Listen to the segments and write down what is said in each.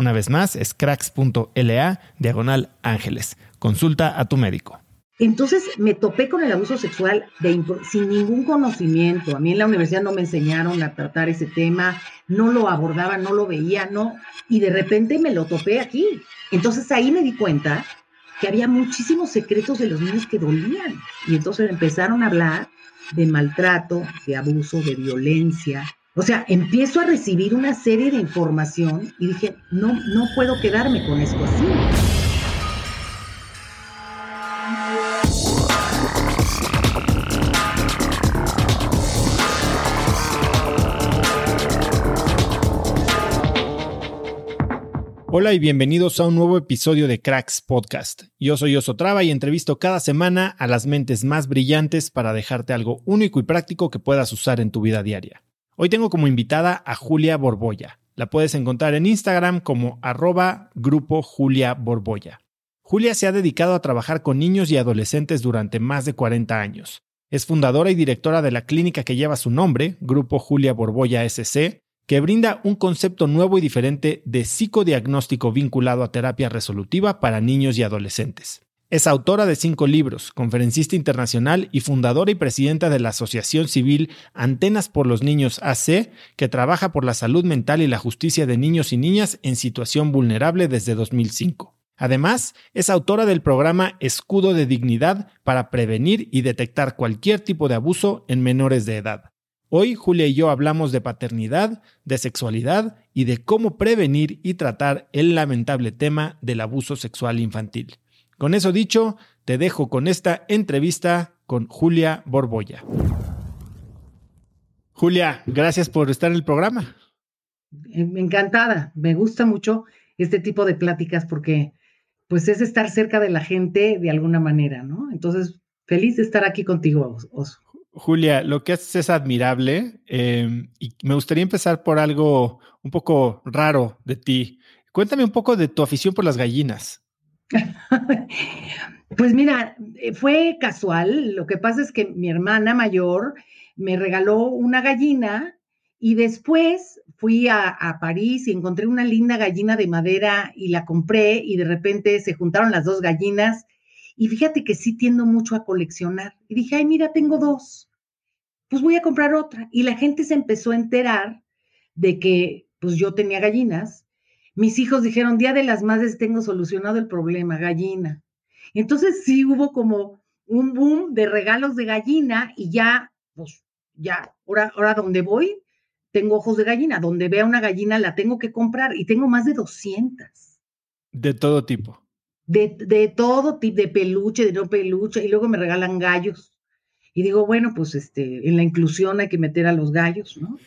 Una vez más, es cracks.la diagonal ángeles. Consulta a tu médico. Entonces me topé con el abuso sexual sin ningún conocimiento. A mí en la universidad no me enseñaron a tratar ese tema, no lo abordaba, no lo veía, no. Y de repente me lo topé aquí. Entonces ahí me di cuenta que había muchísimos secretos de los niños que dolían. Y entonces empezaron a hablar de maltrato, de abuso, de violencia, o sea, empiezo a recibir una serie de información y dije, no, no puedo quedarme con esto así. Hola y bienvenidos a un nuevo episodio de Cracks Podcast. Yo soy Osotrava y entrevisto cada semana a las mentes más brillantes para dejarte algo único y práctico que puedas usar en tu vida diaria. Hoy tengo como invitada a Julia Borbolla. La puedes encontrar en Instagram como arroba grupo Julia Borbolla. Julia se ha dedicado a trabajar con niños y adolescentes durante más de 40 años. Es fundadora y directora de la clínica que lleva su nombre, Grupo Julia Borbolla SC, que brinda un concepto nuevo y diferente de psicodiagnóstico vinculado a terapia resolutiva para niños y adolescentes. Es autora de cinco libros, conferencista internacional y fundadora y presidenta de la Asociación Civil Antenas por los Niños AC, que trabaja por la salud mental y la justicia de niños y niñas en situación vulnerable desde 2005. Además, es autora del programa Escudo de Dignidad para prevenir y detectar cualquier tipo de abuso en menores de edad. Hoy Julia y yo hablamos de paternidad, de sexualidad y de cómo prevenir y tratar el lamentable tema del abuso sexual infantil. Con eso dicho, te dejo con esta entrevista con Julia Borbolla. Julia, gracias por estar en el programa. Encantada, me gusta mucho este tipo de pláticas porque pues es estar cerca de la gente de alguna manera, ¿no? Entonces, feliz de estar aquí contigo, Oso. Julia, lo que haces es admirable em, y me gustaría empezar por algo un poco raro de ti. Cuéntame un poco de tu afición por las gallinas. Pues mira, fue casual. Lo que pasa es que mi hermana mayor me regaló una gallina y después fui a, París y encontré una linda gallina de madera y la compré y de repente se juntaron las dos gallinas y fíjate que sí tiendo mucho a coleccionar. Y dije, ay, mira, tengo dos. Pues voy a comprar otra. Y la gente se empezó a enterar de que pues yo tenía gallinas mis hijos dijeron, Día de las Madres tengo solucionado el problema, gallina. Entonces sí hubo como un boom de regalos de gallina y ya, pues ya, ahora, ahora donde voy, tengo ojos de gallina. Donde vea una gallina la tengo que comprar y tengo más de 200. De todo tipo. De, de todo tipo, de peluche, de no peluche, y luego me regalan gallos. Y digo, bueno, pues este, en la inclusión hay que meter a los gallos, ¿no?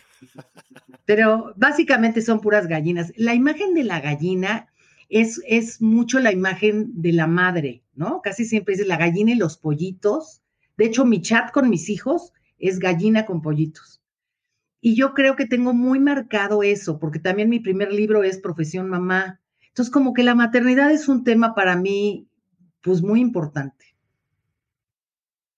Pero básicamente son puras gallinas. La imagen de la gallina es, es mucho la imagen de la madre, ¿no? Casi siempre dice la gallina y los pollitos. De hecho, mi chat con mis hijos es gallina con pollitos. Y yo creo que tengo muy marcado eso, porque también mi primer libro es Profesión Mamá. Entonces, como que la maternidad es un tema para mí, pues muy importante.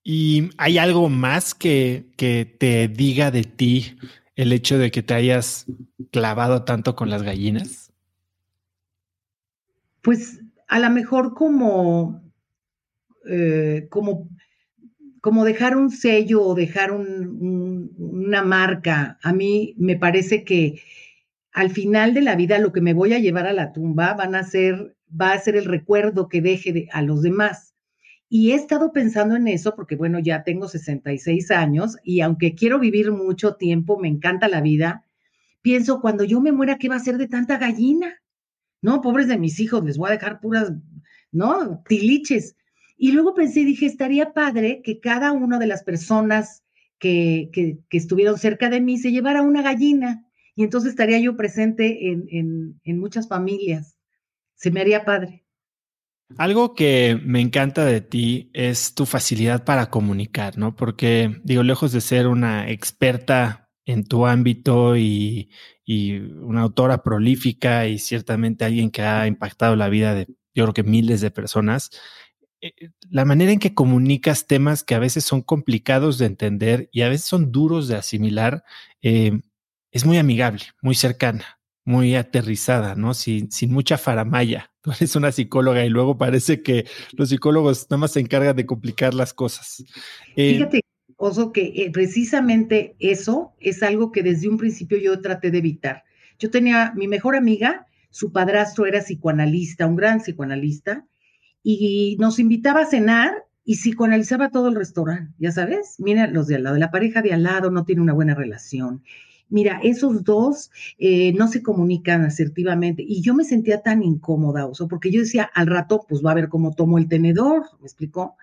¿Y hay algo más que, que te diga de ti el hecho de que te hayas clavado tanto con las gallinas? Pues a lo mejor como, eh, como, como dejar un sello o dejar una marca. A mí me parece que al final de la vida lo que me voy a llevar a la tumba van a ser, va a ser el recuerdo que deje a los demás. Y he estado pensando en eso porque, bueno, ya tengo 66 años y aunque quiero vivir mucho tiempo, me encanta la vida, pienso, cuando yo me muera, ¿qué va a ser de tanta gallina? No, pobres de mis hijos, les voy a dejar puras, ¿no? Tiliches. Y luego pensé, dije, estaría padre que cada una de las personas que, que, que estuvieron cerca de mí se llevara una gallina y entonces estaría yo presente en, en, en muchas familias. Se me haría padre. Algo que me encanta de ti es tu facilidad para comunicar, ¿no? Porque digo, lejos de ser una experta en tu ámbito y, una autora prolífica y ciertamente alguien que ha impactado la vida de, yo creo que miles de personas, eh, la manera en que comunicas temas que a veces son complicados de entender y a veces son duros de asimilar, eh, es muy amigable, muy cercana muy aterrizada, ¿no? Sin, sin mucha faramaya. Tú eres una psicóloga y luego parece que los psicólogos nada más se encargan de complicar las cosas. Eh, Fíjate, Oso, que eh, precisamente eso es algo que desde un principio yo traté de evitar. Yo tenía mi mejor amiga, su padrastro era psicoanalista, un gran psicoanalista, y nos invitaba a cenar y psicoanalizaba todo el restaurante, ya sabes, mira los de al lado, la pareja de al lado no tiene una buena relación Mira, esos dos eh, no se comunican asertivamente y yo me sentía tan incómoda, o porque yo decía, al rato, pues va a ver cómo tomo el tenedor, ¿me explicó?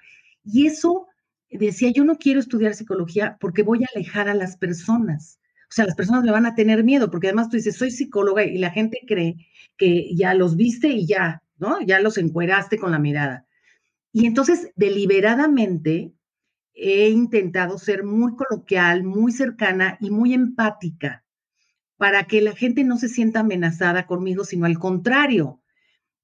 Y eso decía, yo no quiero estudiar psicología porque voy a alejar a las personas. O sea, las personas me van a tener miedo, porque además tú dices, soy psicóloga y la gente cree que ya los viste y ya, ¿no? Ya los encueraste con la mirada. Y entonces, deliberadamente, he intentado ser muy coloquial, muy cercana y muy empática para que la gente no se sienta amenazada conmigo, sino al contrario.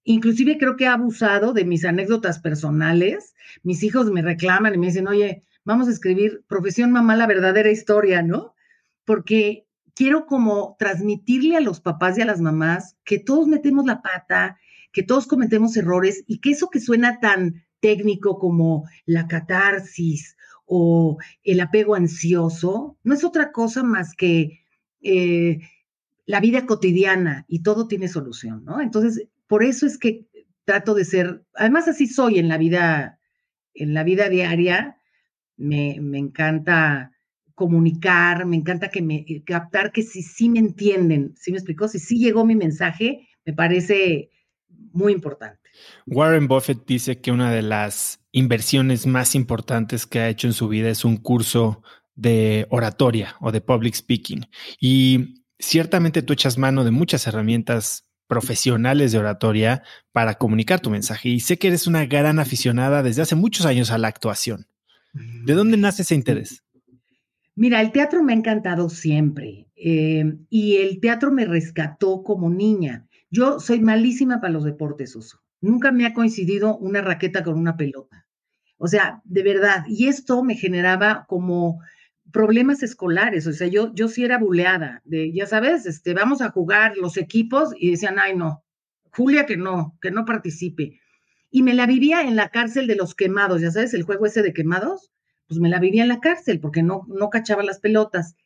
Inclusive creo que he abusado de mis anécdotas personales. Mis hijos me reclaman y me dicen, oye, vamos a escribir profesión mamá la verdadera historia, ¿no? Porque quiero como transmitirle a los papás y a las mamás que todos metemos la pata, que todos cometemos errores y que eso que suena tan técnico como la catarsis o el apego ansioso, no es otra cosa más que eh, la vida cotidiana y todo tiene solución, ¿no? Entonces, por eso es que trato de ser, además así soy en la vida, en la vida diaria, me, encanta comunicar, me encanta que me captar que si sí me entienden, ¿sí me explicó? Si sí llegó mi mensaje, me parece muy importante. Warren Buffett dice que una de las inversiones más importantes que ha hecho en su vida es un curso de oratoria o de public speaking. Y ciertamente tú echas mano de muchas herramientas profesionales de oratoria para comunicar tu mensaje. Y sé que eres una gran aficionada desde hace muchos años a la actuación. ¿De dónde nace ese interés? Mira, el teatro me ha encantado siempre eh, y el teatro me rescató como niña. Yo soy malísima para los deportes, Uso. Nunca me ha coincidido una raqueta con una pelota. O sea, de verdad. Y esto me generaba como problemas escolares. O sea, yo, yo sí era buleada. De, ya sabes, este, vamos a jugar los equipos y decían, ay, no, Julia que no, que no participe. Y me la vivía en la cárcel de los quemados, ya sabes, el juego ese de quemados, pues me la vivía en la cárcel porque no, no cachaba las pelotas.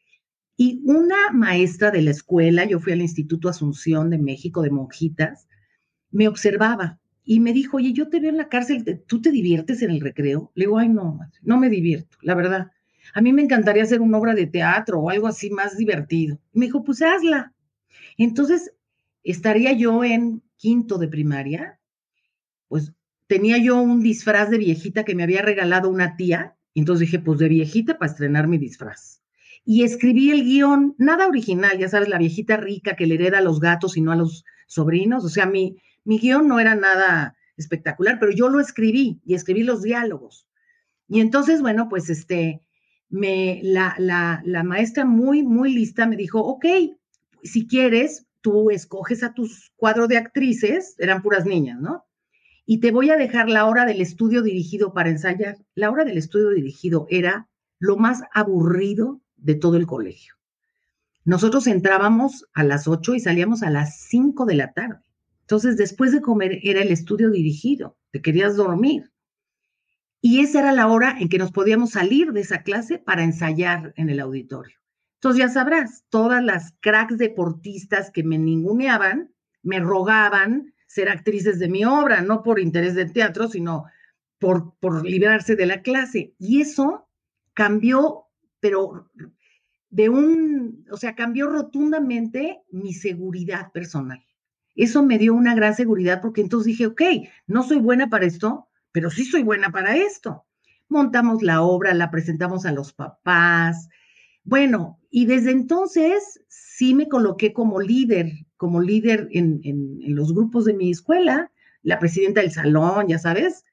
Y una maestra de la escuela, yo fui al Instituto Asunción de México de Monjitas, me observaba y me dijo, oye, yo te veo en la cárcel, ¿tú te diviertes en el recreo? Le digo, ay, no, no me divierto, la verdad. A mí me encantaría hacer una obra de teatro o algo así más divertido. me dijo, pues hazla. Entonces, estaría yo en quinto de primaria, pues tenía yo un disfraz de viejita que me había regalado una tía, y entonces dije, pues de viejita para estrenar mi disfraz. Y escribí el guion, nada original, ya sabes, la viejita rica que le hereda a los gatos y no a los sobrinos, o sea, mi, mi guion no era nada espectacular, pero yo lo escribí y escribí los diálogos. Y entonces, bueno, pues este, me, la, la, la maestra muy, muy lista me dijo, ok, si quieres, tú escoges a tus cuadro de actrices, eran puras niñas, ¿no? Y te voy a dejar la hora del estudio dirigido para ensayar. La hora del estudio dirigido era lo más aburrido de todo el colegio. Nosotros entrábamos a las 8 y salíamos a las 5 de la tarde. Entonces, después de comer era el estudio dirigido, te querías dormir. Y esa era la hora en que nos podíamos salir de esa clase para ensayar en el auditorio. Entonces, ya sabrás, todas las cracks deportistas que me ninguneaban, me rogaban ser actrices de mi obra, no por interés del teatro, sino por, por librarse de la clase. Y eso cambió, pero de un, o sea, cambió rotundamente mi seguridad personal. Eso me dio una gran seguridad porque entonces dije, ok, no soy buena para esto, pero sí soy buena para esto. Montamos la obra, la presentamos a los papás. Bueno, y desde entonces sí me coloqué como líder, como líder en, los grupos de mi escuela, la presidenta del salón, ya sabes.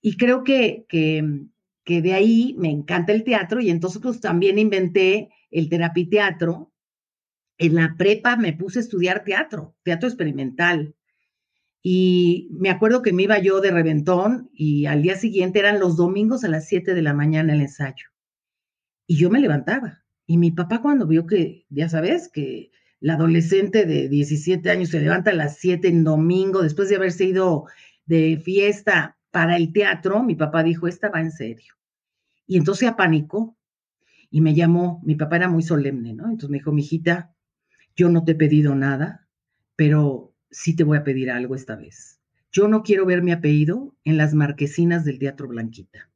Y creo que, que, que de ahí me encanta el teatro y entonces pues también inventé el terapiteatro, en la prepa me puse a estudiar teatro, teatro experimental. Y me acuerdo que me iba yo de reventón y al día siguiente eran los domingos a las 7 de la mañana el ensayo. Y yo me levantaba. Y mi papá cuando vio que, ya sabes, que la adolescente de 17 años se levanta a las 7 en domingo después de haberse ido de fiesta para el teatro, mi papá dijo, esta va en serio. Y entonces apanicó y me llamó, mi papá era muy solemne, ¿no? Entonces me dijo, mijita, yo no te he pedido nada, pero sí te voy a pedir algo esta vez. Yo no quiero ver mi apellido en las marquesinas del Teatro Blanquita.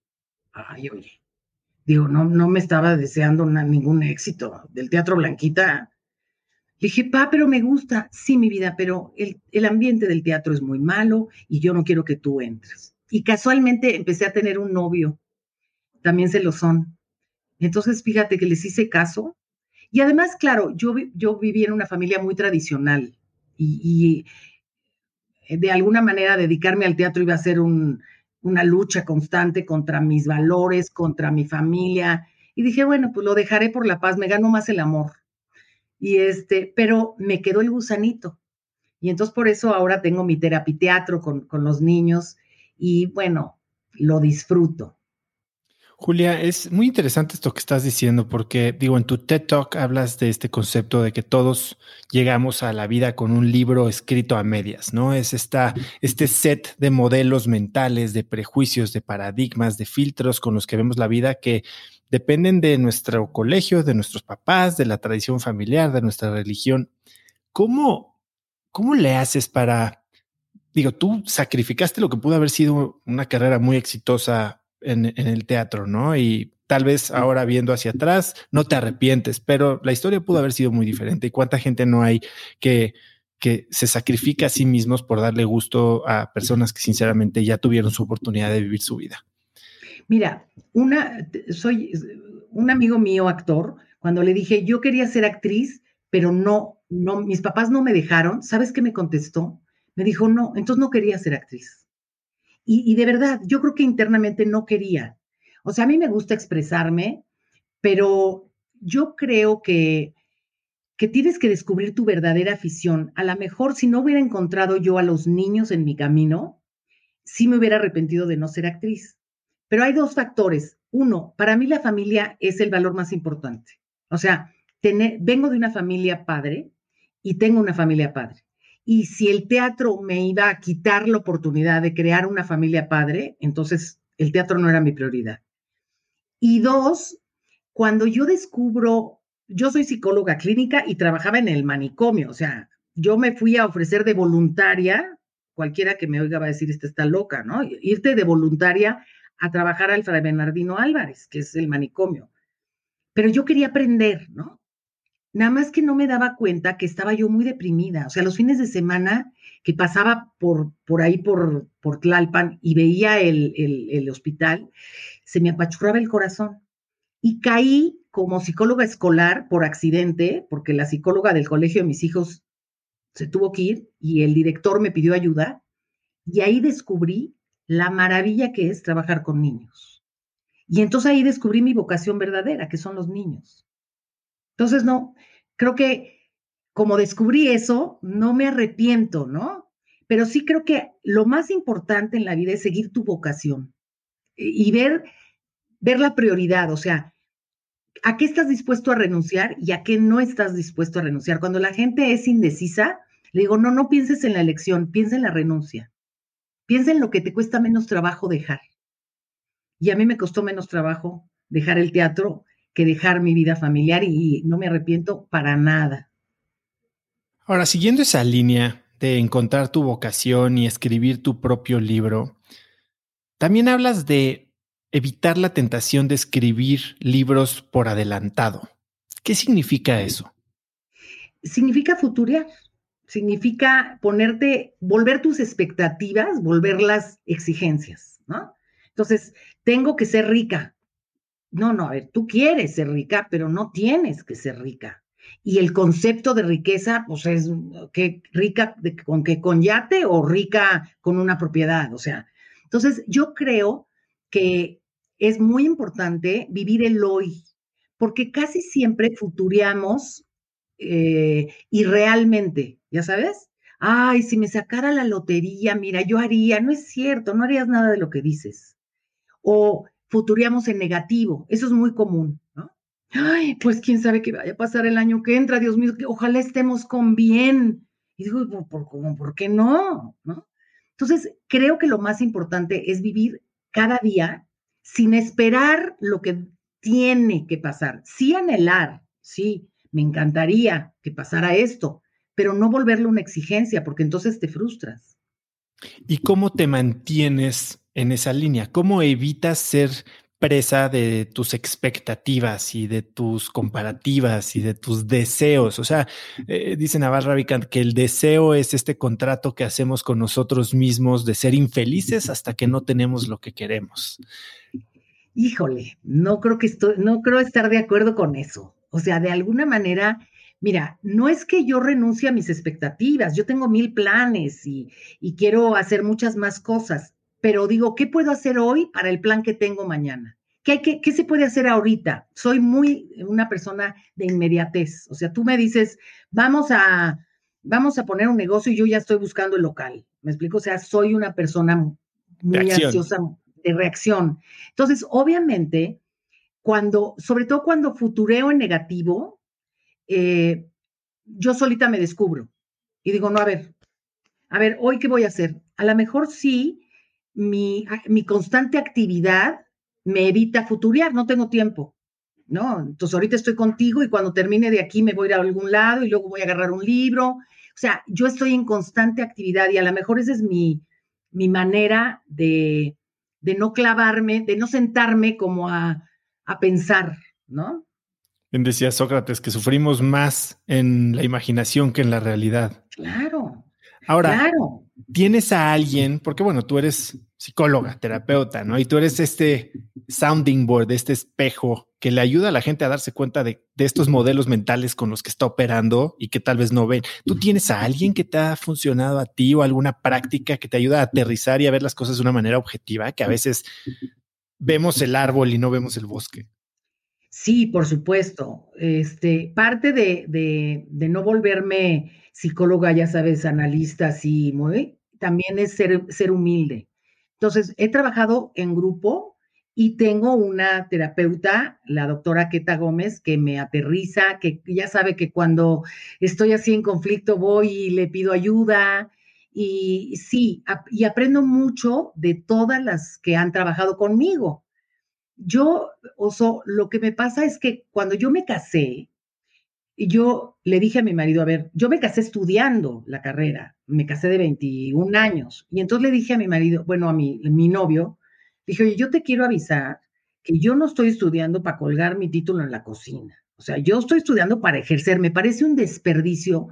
Ay, oye. Digo, no, no me estaba deseando ningún éxito del Teatro Blanquita. Le dije, pa, pero me gusta. Sí, mi vida, pero el, el ambiente del teatro es muy malo y yo no quiero que tú entres. Y casualmente empecé a tener un novio. También se lo son. Entonces, fíjate que les hice caso y además, claro, yo, yo viví en una familia muy tradicional y, de alguna manera dedicarme al teatro iba a ser una lucha constante contra mis valores, contra mi familia. Y dije, bueno, pues lo dejaré por la paz, me gano más el amor. Y este, pero me quedó el gusanito. Y entonces por eso ahora tengo mi terapiteatro con, con los niños y bueno, lo disfruto. Julia, es muy interesante esto que estás diciendo porque, digo, en tu TED Talk hablas de este concepto de que todos llegamos a la vida con un libro escrito a medias, ¿no? Es esta, este set de modelos mentales, de prejuicios, de paradigmas, de filtros con los que vemos la vida que dependen de nuestro colegio, de nuestros papás, de la tradición familiar, de nuestra religión. ¿Cómo, cómo le haces para, digo, tú sacrificaste lo que pudo haber sido una carrera muy exitosa en, el teatro, ¿no? Y tal vez ahora viendo hacia atrás no te arrepientes, pero la historia pudo haber sido muy diferente. ¿Y cuánta gente no hay que, que se sacrifica a sí mismos por darle gusto a personas que sinceramente ya tuvieron su oportunidad de vivir su vida? Mira, una, soy un amigo mío, actor, cuando le dije, yo quería ser actriz, pero no, no, mis papás no me dejaron, ¿sabes qué me contestó? Me dijo, no, entonces no quería ser actriz. Y, de verdad, yo creo que internamente no quería. O sea, a mí me gusta expresarme, pero yo creo que, que tienes que descubrir tu verdadera afición. A lo mejor si no hubiera encontrado yo a los niños en mi camino, sí me hubiera arrepentido de no ser actriz. Pero hay dos factores. Uno, para mí la familia es el valor más importante. O sea, tener, vengo de una familia padre y tengo una familia padre. Y si el teatro me iba a quitar la oportunidad de crear una familia padre, entonces el teatro no era mi prioridad. Y dos, cuando yo descubro, yo soy psicóloga clínica y trabajaba en el manicomio, o sea, yo me fui a ofrecer de voluntaria cualquiera que me oiga va a decir, esta está loca, ¿no? Irte de voluntaria a trabajar al Fray Bernardino Álvarez, que es el manicomio. Pero yo quería aprender, ¿no? Nada más que no me daba cuenta que estaba yo muy deprimida. O sea, los fines de semana que pasaba por, por ahí, por, por Tlalpan, y veía el, el hospital, se me apachurraba el corazón. Y caí como psicóloga escolar por accidente, porque la psicóloga del colegio de mis hijos se tuvo que ir y el director me pidió ayuda. Y ahí descubrí la maravilla que es trabajar con niños. Y entonces ahí descubrí mi vocación verdadera, que son los niños. Entonces, no, creo que como descubrí eso, no me arrepiento, ¿no? Pero sí creo que lo más importante en la vida es seguir tu vocación y ver, ver la prioridad, o sea, ¿a qué estás dispuesto a renunciar y a qué no estás dispuesto a renunciar? Cuando la gente es indecisa, le digo, no, no pienses en la elección, piensa en la renuncia. Piensa en lo que te cuesta menos trabajo dejar. Y a mí me costó menos trabajo dejar el teatro que dejar mi vida familiar y no me arrepiento para nada. Ahora, siguiendo esa línea de encontrar tu vocación y escribir tu propio libro, también hablas de evitar la tentación de escribir libros por adelantado. ¿Qué significa eso? Significa futurear, significa ponerte, volver tus expectativas, volver las exigencias, ¿no? Entonces, tengo que ser rica, no, no, a ver, tú quieres ser rica, pero no tienes que ser rica. Y el concepto de riqueza, pues es que rica con que con yate o rica con una propiedad, o sea. Entonces, yo creo que es muy importante vivir el hoy, porque casi siempre futureamos eh, y realmente, ¿ya sabes? Ay, si me sacara la lotería, mira, yo haría, no es cierto, no harías nada de lo que dices. O futuriamos en negativo. Eso es muy común, ¿no? Ay, pues quién sabe qué vaya a pasar el año que entra, Dios mío, ojalá estemos con bien. Y digo, ¿por, por, por qué no? ¿no? Entonces, creo que lo más importante es vivir cada día sin esperar lo que tiene que pasar. Sí anhelar, sí, me encantaría que pasara esto, pero no volverlo una exigencia, porque entonces te frustras. ¿Y cómo te mantienes en esa línea? ¿Cómo evitas ser presa de tus expectativas y de tus comparativas y de tus deseos. O sea, eh, dice Navarro Ravikant que el deseo es este contrato que hacemos con nosotros mismos de ser infelices hasta que no tenemos lo que queremos. Híjole, no creo que estoy, no creo estar de acuerdo con eso. O sea, de alguna manera, mira, no es que yo renuncie a mis expectativas, yo tengo mil planes y, y quiero hacer muchas más cosas pero digo, ¿qué puedo hacer hoy para el plan que tengo mañana? ¿Qué, hay qué se puede hacer ahorita? Soy muy una persona de inmediatez. O sea, tú me dices, vamos a, vamos a poner un negocio y yo ya estoy buscando el local. ¿Me explico? O sea, soy una persona muy ansiosa de reacción. Entonces, obviamente, cuando, sobre todo cuando futureo en negativo, eh, yo solita me descubro y digo, no, a ver, a ver, hoy qué voy a hacer. A lo mejor sí mi, mi constante actividad me evita futuriar, no tengo tiempo, ¿no? Entonces ahorita estoy contigo y cuando termine de aquí me voy a ir a algún lado y luego voy a agarrar un libro. O sea, yo estoy en constante actividad y a lo mejor esa es mi, mi manera de, de no clavarme, de no sentarme como a, a pensar, ¿no? Bien decía Sócrates que sufrimos más en la imaginación que en la realidad. Claro. Ahora, claro tienes a alguien, porque bueno, tú eres psicóloga, terapeuta, ¿no? Y tú eres este sounding board, este espejo que le ayuda a la gente a darse cuenta de, estos modelos mentales con los que está operando y que tal vez no ven. ¿Tú tienes a alguien que te ha funcionado a ti o alguna práctica que te ayuda a aterrizar y a ver las cosas de una manera objetiva, que a veces vemos el árbol y no vemos el bosque? Sí, por supuesto. Este, parte de, de, de no volverme psicóloga, ya sabes, analista, así, muy, también es ser, ser humilde. Entonces, he trabajado en grupo y tengo una terapeuta, la doctora Keta Gómez, que me aterriza, que ya sabe que cuando estoy así en conflicto voy y le pido ayuda. Y sí, y aprendo mucho de todas las que han trabajado conmigo. Yo, Oso, lo que me pasa es que cuando yo me casé, Y yo le dije a mi marido, a ver, yo me casé estudiando la carrera, me casé de 21 años. Y entonces le dije a mi marido, bueno, a mi, mi novio, dije, oye, yo te quiero avisar que yo no estoy estudiando para colgar mi título en la cocina. O sea, yo estoy estudiando para ejercer. Me parece un desperdicio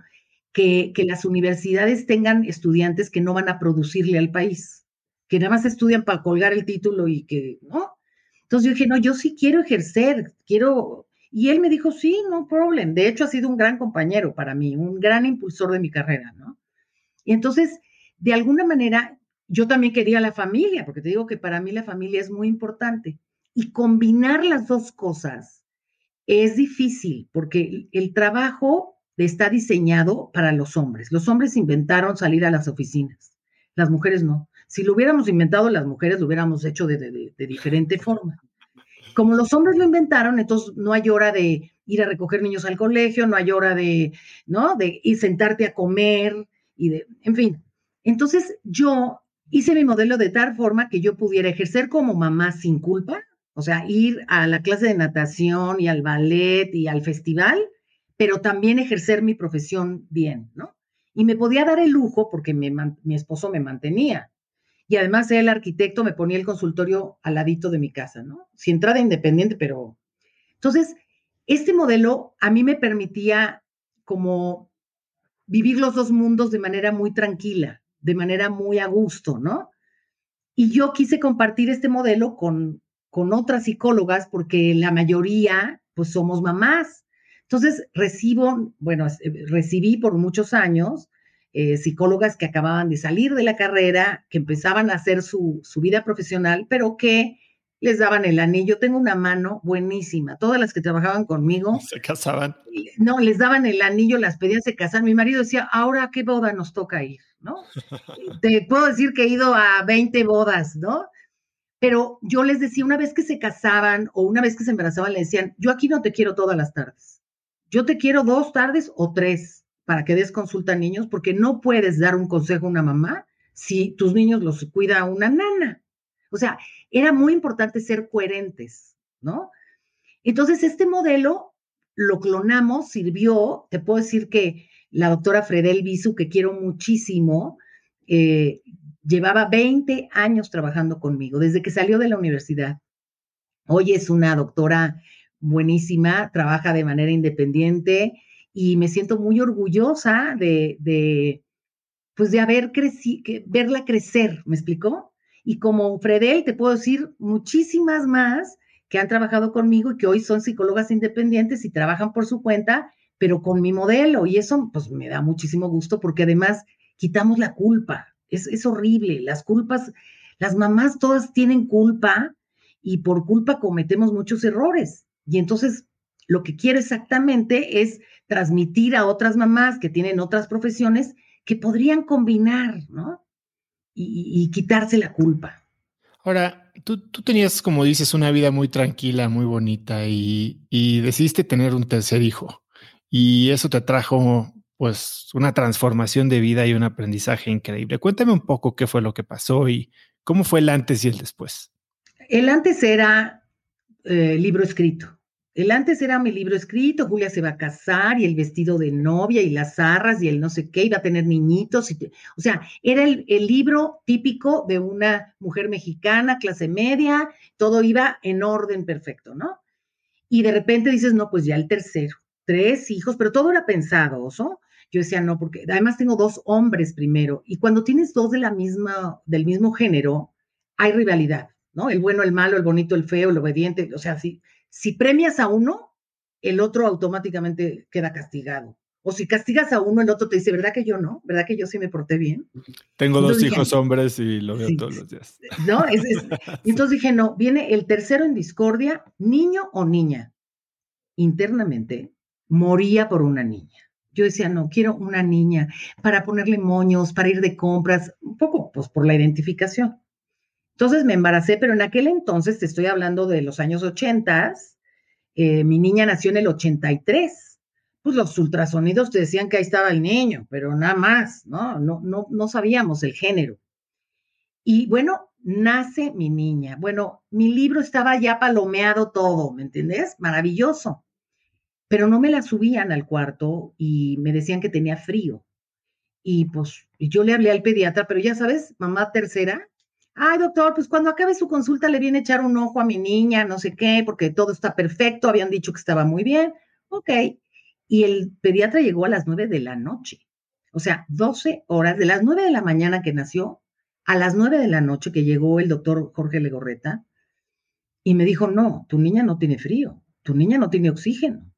que, que las universidades tengan estudiantes que no van a producirle al país, que nada más estudian para colgar el título y que, ¿no? Entonces yo dije, no, yo sí quiero ejercer, quiero... Y él me dijo, sí, no problem. De hecho, ha sido un gran compañero para mí, un gran impulsor de mi carrera, ¿no? Y entonces, de alguna manera, yo también quería la familia, porque te digo que para mí la familia es muy importante. Y combinar las dos cosas es difícil, porque el trabajo está diseñado para los hombres. Los hombres inventaron salir a las oficinas, las mujeres no. Si lo hubiéramos inventado las mujeres, lo hubiéramos hecho de, diferente forma. Como los hombres lo inventaron, entonces no hay hora de ir a recoger niños al colegio, no hay hora de, ¿no? De ir sentarte a comer y de, en fin. Entonces yo hice mi modelo de tal forma que yo pudiera ejercer como mamá sin culpa, o sea, ir a la clase de natación y al ballet y al festival, pero también ejercer mi profesión bien, ¿no? Y me podía dar el lujo porque mi esposo me mantenía. Y además el arquitecto me ponía el consultorio al ladito de mi casa, ¿no? Sin entrada independiente, pero... Entonces, este modelo a mí me permitía como vivir los dos mundos de manera muy tranquila, de manera muy a gusto, ¿no? Y yo quise compartir este modelo con, con otras psicólogas porque la mayoría, pues somos mamás. Entonces, recibo, bueno, recibí por muchos años eh, psicólogas que acababan de salir de la carrera, que empezaban a hacer su, vida profesional, pero que les daban el anillo. Tengo una mano buenísima. Todas las que trabajaban conmigo. Se casaban. No, les daban el anillo, las pedían se casar. Mi marido decía, ahora a qué boda nos toca ir, ¿no? Te puedo decir que he ido a 20 bodas, ¿no? Pero yo les decía, una vez que se casaban o una vez que se embarazaban, le decían, yo aquí no te quiero todas las tardes. Yo te quiero dos tardes o tres para que des consulta a niños, porque no puedes dar un consejo a una mamá si tus niños los cuida una nana. O sea, era muy importante ser coherentes, ¿no? Entonces, este modelo lo clonamos, sirvió, te puedo decir que la doctora Fredel Bisu, que quiero muchísimo, eh, llevaba 20 años trabajando conmigo, desde que salió de la universidad. Hoy es una doctora buenísima, trabaja de manera independiente, y me siento muy orgullosa de, de pues de haber crecido, verla crecer, ¿me explicó? Y como Fredel, te puedo decir muchísimas más que han trabajado conmigo y que hoy son psicólogas independientes y trabajan por su cuenta, pero con mi modelo. Y eso, pues, me da muchísimo gusto porque además quitamos la culpa. Es, es horrible. Las culpas, las mamás todas tienen culpa y por culpa cometemos muchos errores. Y entonces lo que quiero exactamente es transmitir a otras mamás que tienen otras profesiones que podrían combinar, ¿no? Y, quitarse la culpa. Ahora, tú, tenías, como dices, una vida muy tranquila, muy bonita y, y decidiste tener un tercer hijo. Y eso te trajo, pues, una transformación de vida y un aprendizaje increíble. Cuéntame un poco qué fue lo que pasó y cómo fue el antes y el después. El antes era eh, libro escrito. El antes era mi libro escrito, Julia se va a casar y el vestido de novia y las arras y el no sé qué, iba a tener niñitos. o sea, era el, libro típico de una mujer mexicana, clase media, todo iba en orden perfecto, ¿no? Y de repente dices, no, pues ya el tercero, tres hijos, pero todo era pensado, ¿no? Yo decía, no, porque además tengo dos hombres primero, y cuando tienes dos de la misma, del mismo género, hay rivalidad, ¿no? El bueno, el malo, el bonito, el feo, el obediente, o sea, sí si premias a uno, el otro automáticamente queda castigado. O si castigas a uno, el otro te dice, ¿verdad que yo no? ¿Verdad que yo sí me porté bien? Tengo dos hijos hombres y lo veo todos los días. No, entonces dije, no, viene el tercero en discordia, niño o niña. Internamente moría por una niña. Yo decía, no, quiero una niña para ponerle moños, para ir de compras, un poco, pues por la identificación. Entonces me embaracé, pero en aquel entonces, te estoy hablando de los años 80, eh, mi niña nació en el 83. Pues los ultrasonidos te decían que ahí estaba el niño, pero nada más, ¿no? No, no, no sabíamos el género. Y bueno, nace mi niña. Bueno, mi libro estaba ya palomeado todo, ¿me entiendes? Maravilloso. pero no me la subían al cuarto y me decían que tenía frío. Y pues yo le hablé al pediatra, pero ya sabes, mamá tercera, ay doctor, pues cuando acabe su consulta le viene a echar un ojo a mi niña, no sé qué, porque todo está perfecto, habían dicho que estaba muy bien, ok. Y el pediatra llegó a las nueve de la noche, o sea, 12 horas, de las nueve de la mañana que nació a las nueve de la noche que llegó el doctor Jorge Legorreta y me dijo, no, tu niña no tiene frío, tu niña no tiene oxígeno,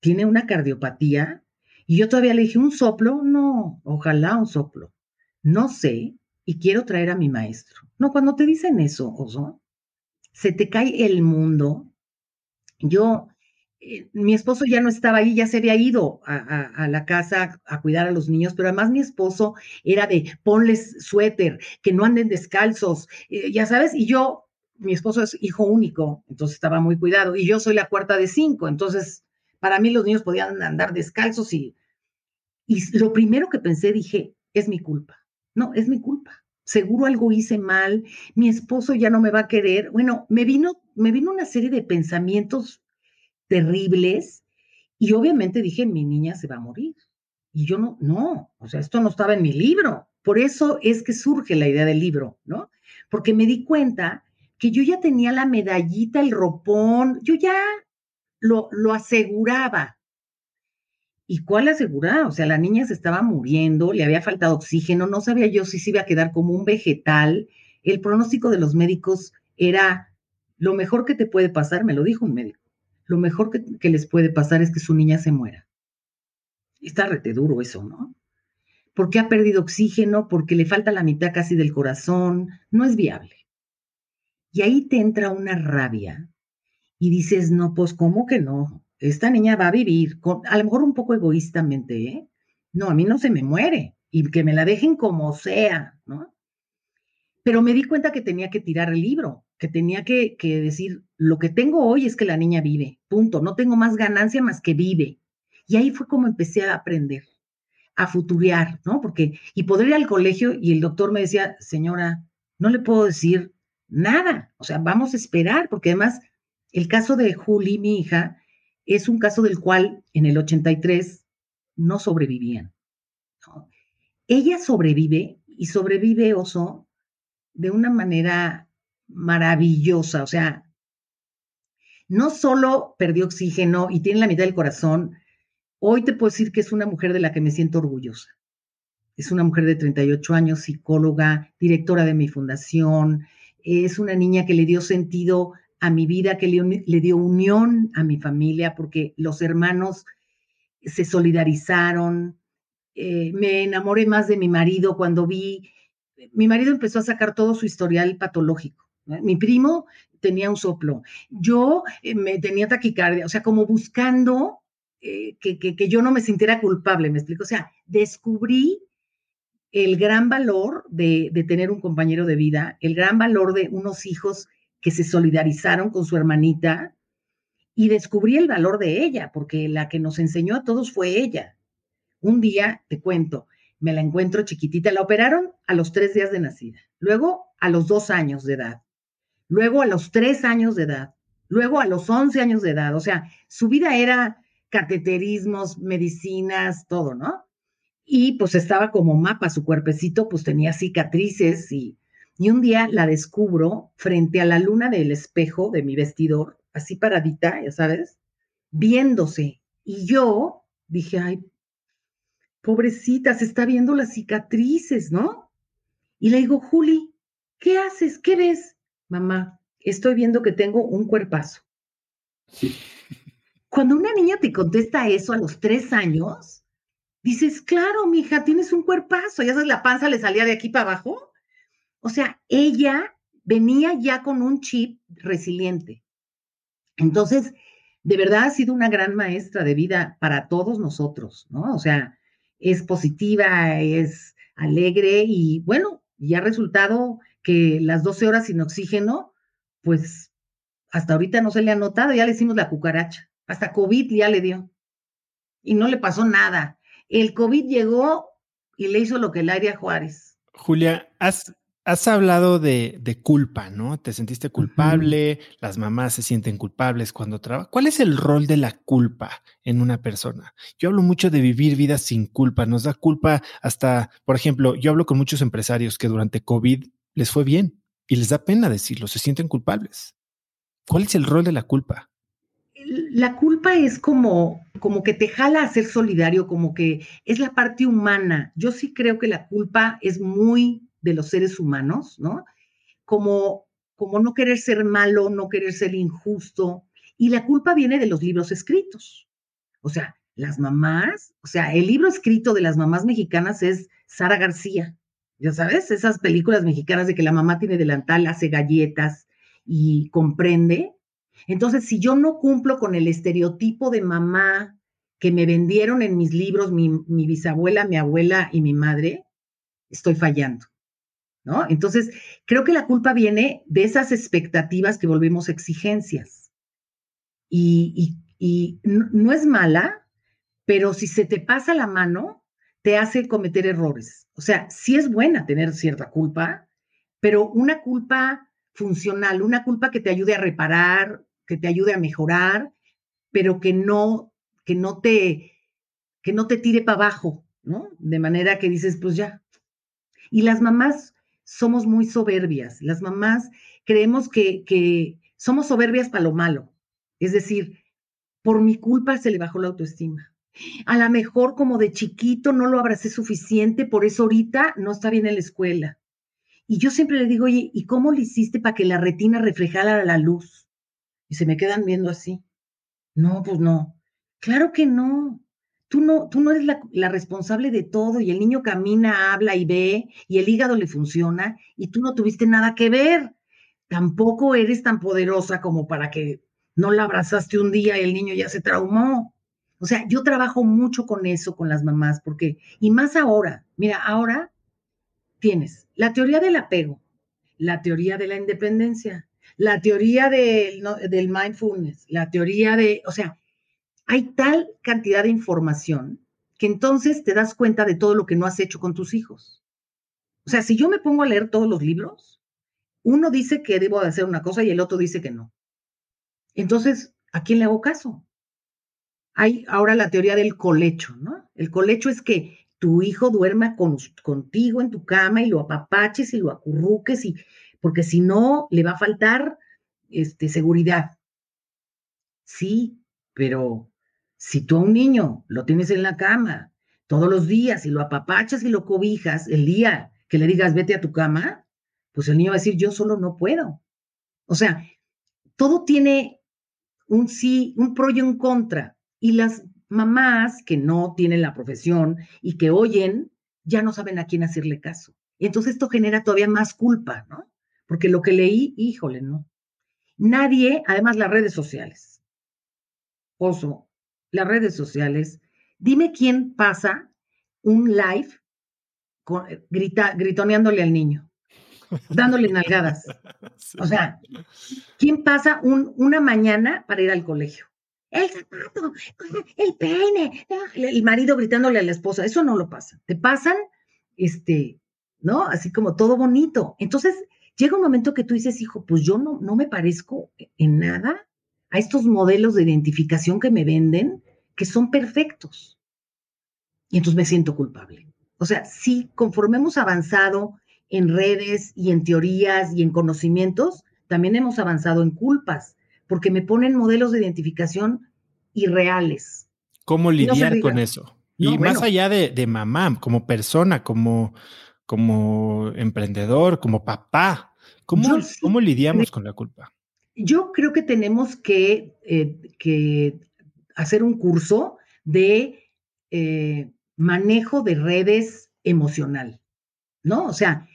tiene una cardiopatía. Y yo todavía le dije, ¿un soplo? No, ojalá un soplo. No sé y quiero traer a mi maestro. No, cuando te dicen eso, Oso, se te cae el mundo. Yo, eh, mi esposo ya no estaba ahí, ya se había ido a, la casa a cuidar a los niños, pero además mi esposo era de ponles suéter, que no anden descalzos, eh, ya sabes, y yo mi esposo es hijo único, entonces estaba muy cuidado, y yo soy la cuarta de cinco, entonces para mí los niños podían andar descalzos y, y lo primero que pensé, dije, es mi culpa. No, es mi culpa. Seguro algo hice mal, mi esposo ya no me va a querer. Bueno, me vino, me vino una serie de pensamientos terribles y obviamente dije, mi niña se va a morir. Y yo no, no, o sea, esto no estaba en mi libro. Por eso es que surge la idea del libro, ¿no? Porque me di cuenta que yo ya tenía la medallita, el ropón, yo ya lo, lo aseguraba. ¿Y cuál aseguraba? O sea, la niña se estaba muriendo, le había faltado oxígeno, no sabía yo si se iba a quedar como un vegetal. El pronóstico de los médicos era lo mejor que te puede pasar, me lo dijo un médico, lo mejor que, que les puede pasar es que su niña se muera. Está rete duro eso, ¿no? Porque ha perdido oxígeno, porque le falta la mitad casi del corazón, no es viable. Y ahí te entra una rabia y dices, no, pues ¿cómo que no? Esta niña va a vivir, a lo mejor un poco egoístamente, ¿eh? No, a mí no se me muere y que me la dejen como sea, ¿no? Pero me di cuenta que tenía que tirar el libro, que tenía que, que decir, lo que tengo hoy es que la niña vive, punto, no tengo más ganancia más que vive. Y ahí fue como empecé a aprender, a futurear, ¿no? Porque, y poder ir al colegio y el doctor me decía, señora, no le puedo decir Nada, o sea, vamos a esperar, porque además el caso de Juli, mi hija, es un caso del cual en el 83 no sobrevivían. Ella sobrevive y sobrevive, Oso, de una manera maravillosa, o sea, no solo perdió oxígeno y tiene la mitad del corazón, hoy te puedo decir que es una mujer de la que me siento orgullosa. Es una mujer de 38 años, psicóloga, directora de mi fundación, es una niña que le dio sentido a mi vida, que le, dio unión a mi familia, porque los hermanos se solidarizaron. Eh, me enamoré más de mi marido cuando vi, mi marido empezó a sacar todo su historial patológico. Mi primo tenía un soplo, yo eh, me tenía taquicardia, o sea, como buscando eh, que, que, yo no me sintiera culpable, me explico. O sea, descubrí el gran valor de, tener un compañero de vida, el gran valor de unos hijos que se solidarizaron con su hermanita y descubrí el valor de ella, porque la que nos enseñó a todos fue ella. Un día, te cuento, me la encuentro chiquitita, la operaron a los tres días de nacida, luego a los dos años de edad, luego a los tres años de edad, luego a los once años de edad, o sea, su vida era cateterismos, medicinas, todo, ¿no? y pues estaba como mapa, su cuerpecito pues tenía cicatrices y, y un día la descubro frente a la luna del espejo de mi vestidor, así paradita, ya sabes, viéndose. Y yo dije, ay, pobrecita, se está viendo las cicatrices, ¿no? Y le digo, Juli, ¿qué haces? ¿Qué ves? Mamá, estoy viendo que tengo un cuerpazo. Cuando una niña te contesta eso a los tres años, dices, claro, mija, tienes un cuerpazo, ya sabes, la panza le salía de aquí para abajo. O sea, ella venía ya con un chip resiliente. Entonces, de verdad ha sido una gran maestra de vida para todos nosotros, ¿no? O sea, es positiva, es alegre y bueno, ya ha resultado que las 12 horas sin oxígeno, pues hasta ahorita no se le ha notado, ya le hicimos la cucaracha, hasta COVID ya le dio y no le pasó nada. El COVID llegó y le hizo lo que el área Juárez. Julia, has, Has hablado de, culpa, ¿no? Te sentiste culpable, las mamás se sienten culpables cuando trabajan. ¿Cuál es el rol de la culpa en una persona? Yo hablo mucho de vivir vidas sin culpa, nos da culpa hasta, por ejemplo, yo hablo con muchos empresarios que durante COVID les fue bien y les da pena decirlo, se sienten culpables. ¿Cuál es el rol de la culpa? La culpa es como, como que te jala a ser solidario, como que es la parte humana. Yo sí creo que la culpa es muy de los seres humanos, ¿no? Como, como no querer ser malo, no querer ser injusto. Y la culpa viene de los libros escritos. O sea, las mamás, o sea, el libro escrito de las mamás mexicanas es Sara García. Ya sabes, esas películas mexicanas de que la mamá tiene delantal, hace galletas y comprende. Entonces, si yo no cumplo con el estereotipo de mamá que me vendieron en mis libros mi, mi bisabuela, mi abuela y mi madre, estoy fallando. ¿No? Entonces, creo que la culpa viene de esas expectativas que volvemos exigencias. Y, no, es mala, pero si se te pasa la mano, te hace cometer errores. O sea, sí es buena tener cierta culpa, pero una culpa funcional, una culpa que te ayude a reparar, que te ayude a mejorar, pero que no, que no te, que no te tire para abajo, ¿no? De manera que dices, pues ya. Y las mamás somos muy soberbias. Las mamás creemos que, somos soberbias para lo malo. Es decir, por mi culpa se le bajó la autoestima. A lo mejor como de chiquito no lo abracé suficiente, por eso ahorita no está bien en la escuela. Y yo siempre le digo, oye, ¿y cómo le hiciste para que la retina reflejara la luz? Y se me quedan viendo así. No, pues no. Claro que no tú no, tú no eres la, responsable de todo y el niño camina, habla y ve y el hígado le funciona y tú no tuviste nada que ver. Tampoco eres tan poderosa como para que no la abrazaste un día y el niño ya se traumó. O sea, yo trabajo mucho con eso, con las mamás, porque, y más ahora, mira, ahora tienes la teoría del apego, la teoría de la independencia, la teoría del, del mindfulness, la teoría de, o sea, hay tal cantidad de información que entonces te das cuenta de todo lo que no has hecho con tus hijos. O sea, si yo me pongo a leer todos los libros, uno dice que debo de hacer una cosa y el otro dice que no. Entonces, ¿a quién le hago caso? Hay ahora la teoría del colecho, ¿no? El colecho es que tu hijo duerma contigo en tu cama y lo apapaches y lo acurruques y porque si no le va a faltar este, seguridad. Sí, pero si tú a un niño lo tienes en la cama todos los días y lo apapachas y lo cobijas, el día que le digas vete a tu cama, pues el niño va a decir yo solo no puedo. O sea, todo tiene un sí, un pro y un contra. Y las mamás que no tienen la profesión y que oyen, ya no saben a quién hacerle caso. Y entonces esto genera todavía más culpa, ¿no? Porque lo que leí, híjole, no. Nadie, además las redes sociales. Oso, las redes sociales, dime quién pasa un live grita, gritoneándole al niño, dándole nalgadas. O sea, ¿quién pasa un, una mañana para ir al colegio? El zapato, el peine, el marido gritándole a la esposa, eso no lo pasa. Te pasan, este, ¿no? Así como todo bonito. Entonces, llega un momento que tú dices, hijo, pues yo no, no me parezco en nada a estos modelos de identificación que me venden, que son perfectos. Y entonces me siento culpable. O sea, sí, conforme hemos avanzado en redes y en teorías y en conocimientos, también hemos avanzado en culpas, porque me ponen modelos de identificación irreales. ¿Cómo lidiar con eso? y más allá de, mamá, como persona, como, como emprendedor, como papá, ¿cómo, ¿cómo lidiamos con la culpa? Yo creo que tenemos que, eh, hacer un curso de eh, manejo de redes emocional, ¿no? O sea,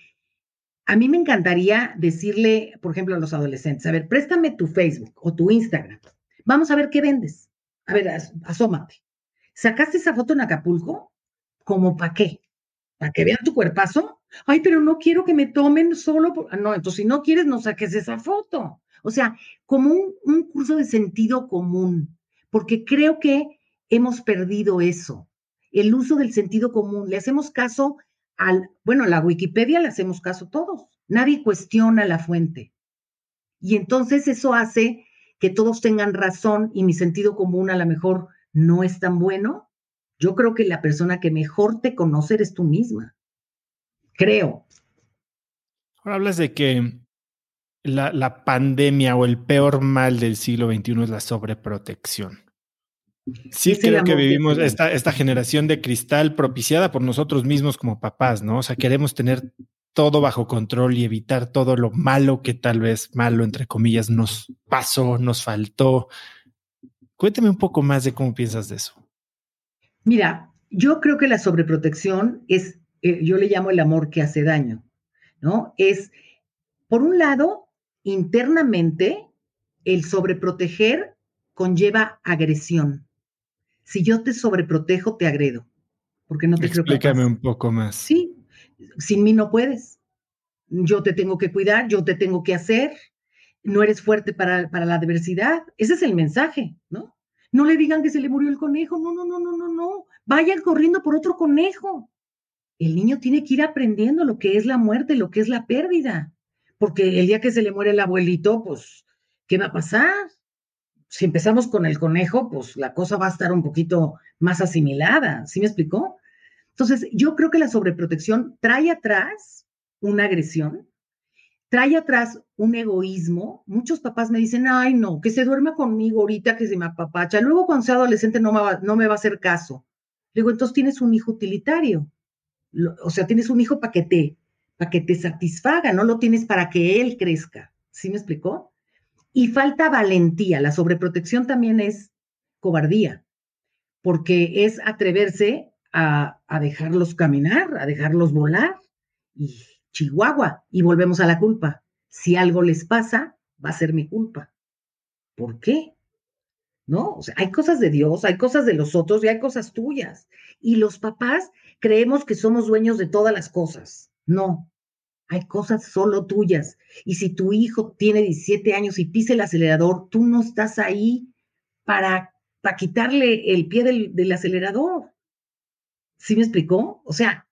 a mí me encantaría decirle, por ejemplo, a los adolescentes, a ver, préstame tu Facebook o tu Instagram. Vamos a ver qué vendes. A ver, asómate. ¿Sacaste esa foto en Acapulco? ¿Como para qué? ¿Para que vean tu cuerpazo? Ay, pero no quiero que me tomen solo. Por... No, entonces si no quieres, no saques esa foto. O sea, como un, curso de sentido común, porque creo que hemos perdido eso, el uso del sentido común. Le hacemos caso al, bueno, a la Wikipedia le hacemos caso todos. Nadie cuestiona la fuente. Y entonces eso hace que todos tengan razón y mi sentido común a lo mejor no es tan bueno. Yo creo que la persona que mejor te conoce eres tú misma. Creo. Ahora hablas de que la, pandemia o el peor mal del siglo XXI es la sobreprotección. Sí creo que vivimos esta, esta generación de cristal propiciada por nosotros mismos como papás, ¿no? O sea, queremos tener todo bajo control y evitar todo lo malo que tal vez malo, entre comillas, nos pasó, nos faltó. Cuéntame un poco más de cómo piensas de eso. Mira, yo creo que la sobreprotección es, eh, yo le llamo el amor que hace daño, ¿no? Es, por un lado, internamente, el sobreproteger conlleva agresión. Si yo te sobreprotejo, te agredo, porque no te Explícame un poco más. Sí, sin mí no puedes. Yo te tengo que cuidar, yo te tengo que hacer, no eres fuerte para, para la adversidad. Ese es el mensaje, ¿no? No le digan que se le murió el conejo, no, no, no, no, no, no. Vayan corriendo por otro conejo. El niño tiene que ir aprendiendo lo que es la muerte, lo que es la pérdida porque el día que se le muere el abuelito, pues, ¿qué va a pasar? Si empezamos con el conejo, pues la cosa va a estar un poquito más asimilada, ¿sí me explicó? Entonces, yo creo que la sobreprotección trae atrás una agresión, trae atrás un egoísmo. Muchos papás me dicen, ay, no, que se duerma conmigo ahorita que se me apapacha. Luego, cuando sea adolescente, no me va, no me va a hacer caso. Digo, entonces tienes un hijo utilitario. O sea, tienes un hijo para que te para que te satisfaga, no lo tienes para que él crezca. ¿Sí me explicó? Y falta valentía. La sobreprotección también es cobardía, porque es atreverse a, dejarlos caminar, a dejarlos volar. Y Chihuahua, y volvemos a la culpa. Si algo les pasa, va a ser mi culpa. ¿Por qué? ¿No? O sea, hay cosas de Dios, hay cosas de los otros y hay cosas tuyas. Y los papás creemos que somos dueños de todas las cosas. No, hay cosas solo tuyas. Y si tu hijo tiene 17 años y pisa el acelerador, tú no estás ahí para, para quitarle el pie del, del acelerador. ¿Sí me explicó? O sea,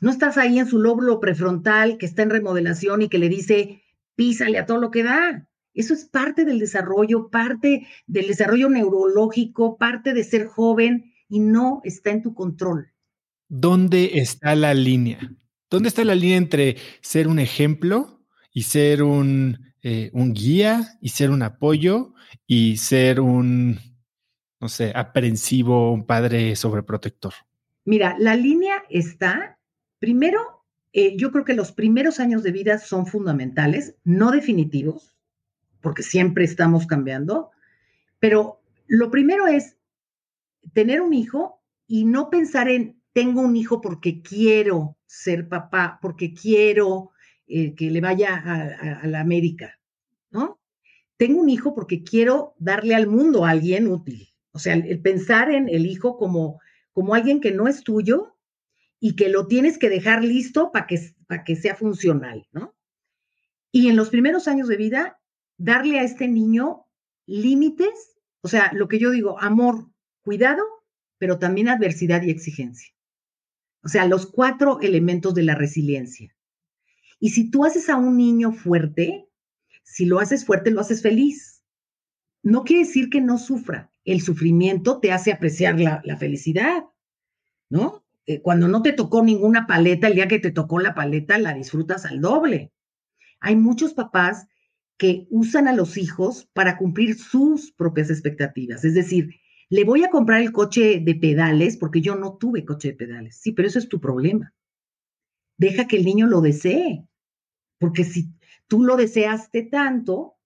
no estás ahí en su lóbulo prefrontal que está en remodelación y que le dice, písale a todo lo que da. Eso es parte del desarrollo, parte del desarrollo neurológico, parte de ser joven y no está en tu control. ¿Dónde está la línea? ¿Dónde está la línea entre ser un ejemplo y ser un, eh, un guía y ser un apoyo y ser un, no sé, aprensivo, un padre sobreprotector? Mira, la línea está, primero, eh, yo creo que los primeros años de vida son fundamentales, no definitivos, porque siempre estamos cambiando, pero lo primero es tener un hijo y no pensar en tengo un hijo porque quiero ser papá, porque quiero eh, que le vaya a, la América, ¿no? Tengo un hijo porque quiero darle al mundo a alguien útil. O sea, el, pensar en el hijo como, como alguien que no es tuyo y que lo tienes que dejar listo para que, para que sea funcional, ¿no? Y en los primeros años de vida, darle a este niño límites, o sea, lo que yo digo, amor, cuidado, pero también adversidad y exigencia. O sea, los cuatro elementos de la resiliencia. Y si tú haces a un niño fuerte, si lo haces fuerte, lo haces feliz. No quiere decir que no sufra. El sufrimiento te hace apreciar la, felicidad, ¿no? Eh, cuando no te tocó ninguna paleta, el día que te tocó la paleta, la disfrutas al doble. Hay muchos papás que usan a los hijos para cumplir sus propias expectativas. Es decir, le voy a comprar el coche de pedales porque yo no tuve coche de pedales. Sí, pero eso es tu problema. Deja que el niño lo desee, porque si tú lo deseaste tanto,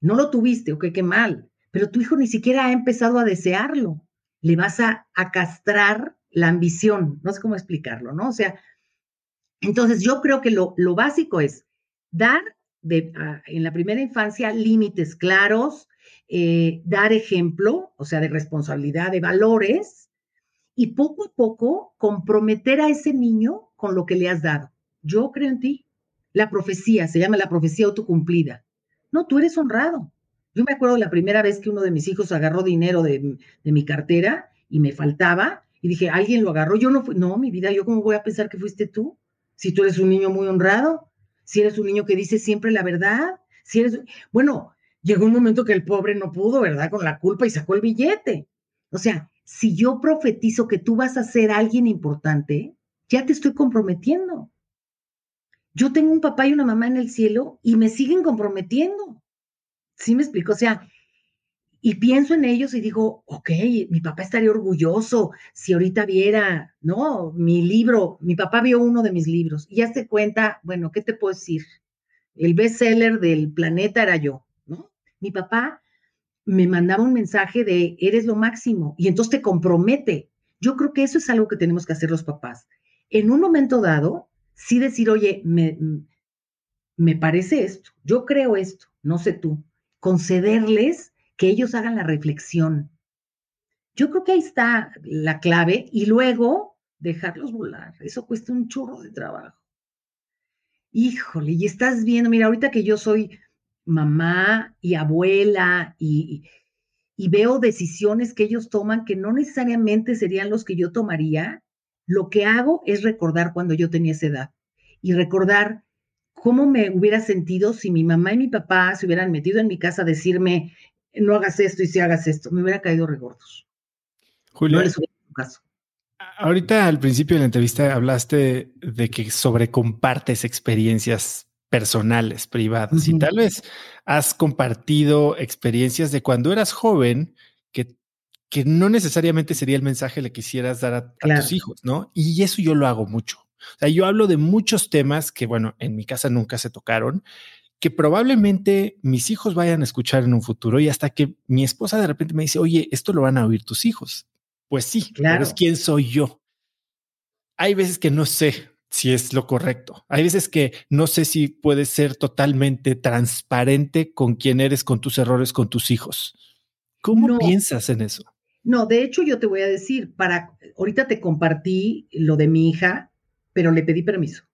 no lo tuviste, ok, qué mal, pero tu hijo ni siquiera ha empezado a desearlo. Le vas a, castrar la ambición, no sé cómo explicarlo, ¿no? O sea, entonces yo creo que lo, básico es dar en la primera infancia límites claros, eh, dar ejemplo, o sea, de responsabilidad, de valores, y poco a poco comprometer a ese niño con lo que le has dado. Yo creo en ti. La profecía, se llama la profecía autocumplida. No, tú eres honrado. Yo me acuerdo la primera vez que uno de mis hijos agarró dinero de, de mi cartera y me faltaba, Y dije, ¿alguien lo agarró? Yo no fui, no, mi vida, ¿yo cómo voy a pensar que fuiste tú? Si tú eres un niño muy honrado, si eres un niño que dice siempre la verdad, si eres, bueno, llegó un momento que el pobre no pudo, ¿verdad? Con la culpa y sacó el billete. O sea, si yo profetizo que tú vas a ser alguien importante, ya te estoy comprometiendo. Yo tengo un papá y una mamá en el cielo y me siguen comprometiendo. ¿Sí me explico? O sea, y pienso en ellos y digo, ok, mi papá estaría orgulloso si ahorita viera, ¿no? Mi libro, mi papá vio uno de mis libros y ya se cuenta, bueno, ¿qué te puedo decir? El bestseller del planeta era yo. Mi papá me mandaba un mensaje de, eres lo máximo, y entonces te compromete. Yo creo que eso es algo que tenemos que hacer los papás. En un momento dado, sí decir, oye, me, me parece esto, yo creo esto, no sé tú, concederles que ellos hagan la reflexión. Yo creo que ahí está la clave y luego dejarlos volar. Eso cuesta un chorro de trabajo. Híjole, y estás viendo, mira, ahorita que yo soy mamá y abuela y, y veo decisiones que ellos toman que no necesariamente serían los que yo tomaría, lo que hago es recordar cuando yo tenía esa edad y recordar cómo me hubiera sentido si mi mamá y mi papá se hubieran metido en mi casa a decirme, no hagas esto y si hagas esto, me hubiera caído regordos. Julio, ahorita al principio de la entrevista hablaste de que sobrecompartes experiencias personales, privadas, y tal vez has compartido experiencias de cuando eras joven que, que no necesariamente sería el mensaje que le quisieras dar a, tus hijos, ¿no? Y eso yo lo hago mucho. O sea, yo hablo de muchos temas que, bueno, en mi casa nunca se tocaron, que probablemente mis hijos vayan a escuchar en un futuro y hasta que mi esposa de repente me dice, oye, esto lo van a oír tus hijos. Pues sí, claro. pero es quién soy yo. Hay veces que no sé si es lo correcto. Hay veces que no sé si puedes ser totalmente transparente con quién eres, con tus errores, con tus hijos. ¿Cómo piensas en eso? No, de hecho yo te voy a decir, para ahorita te compartí lo de mi hija, pero le pedí permiso.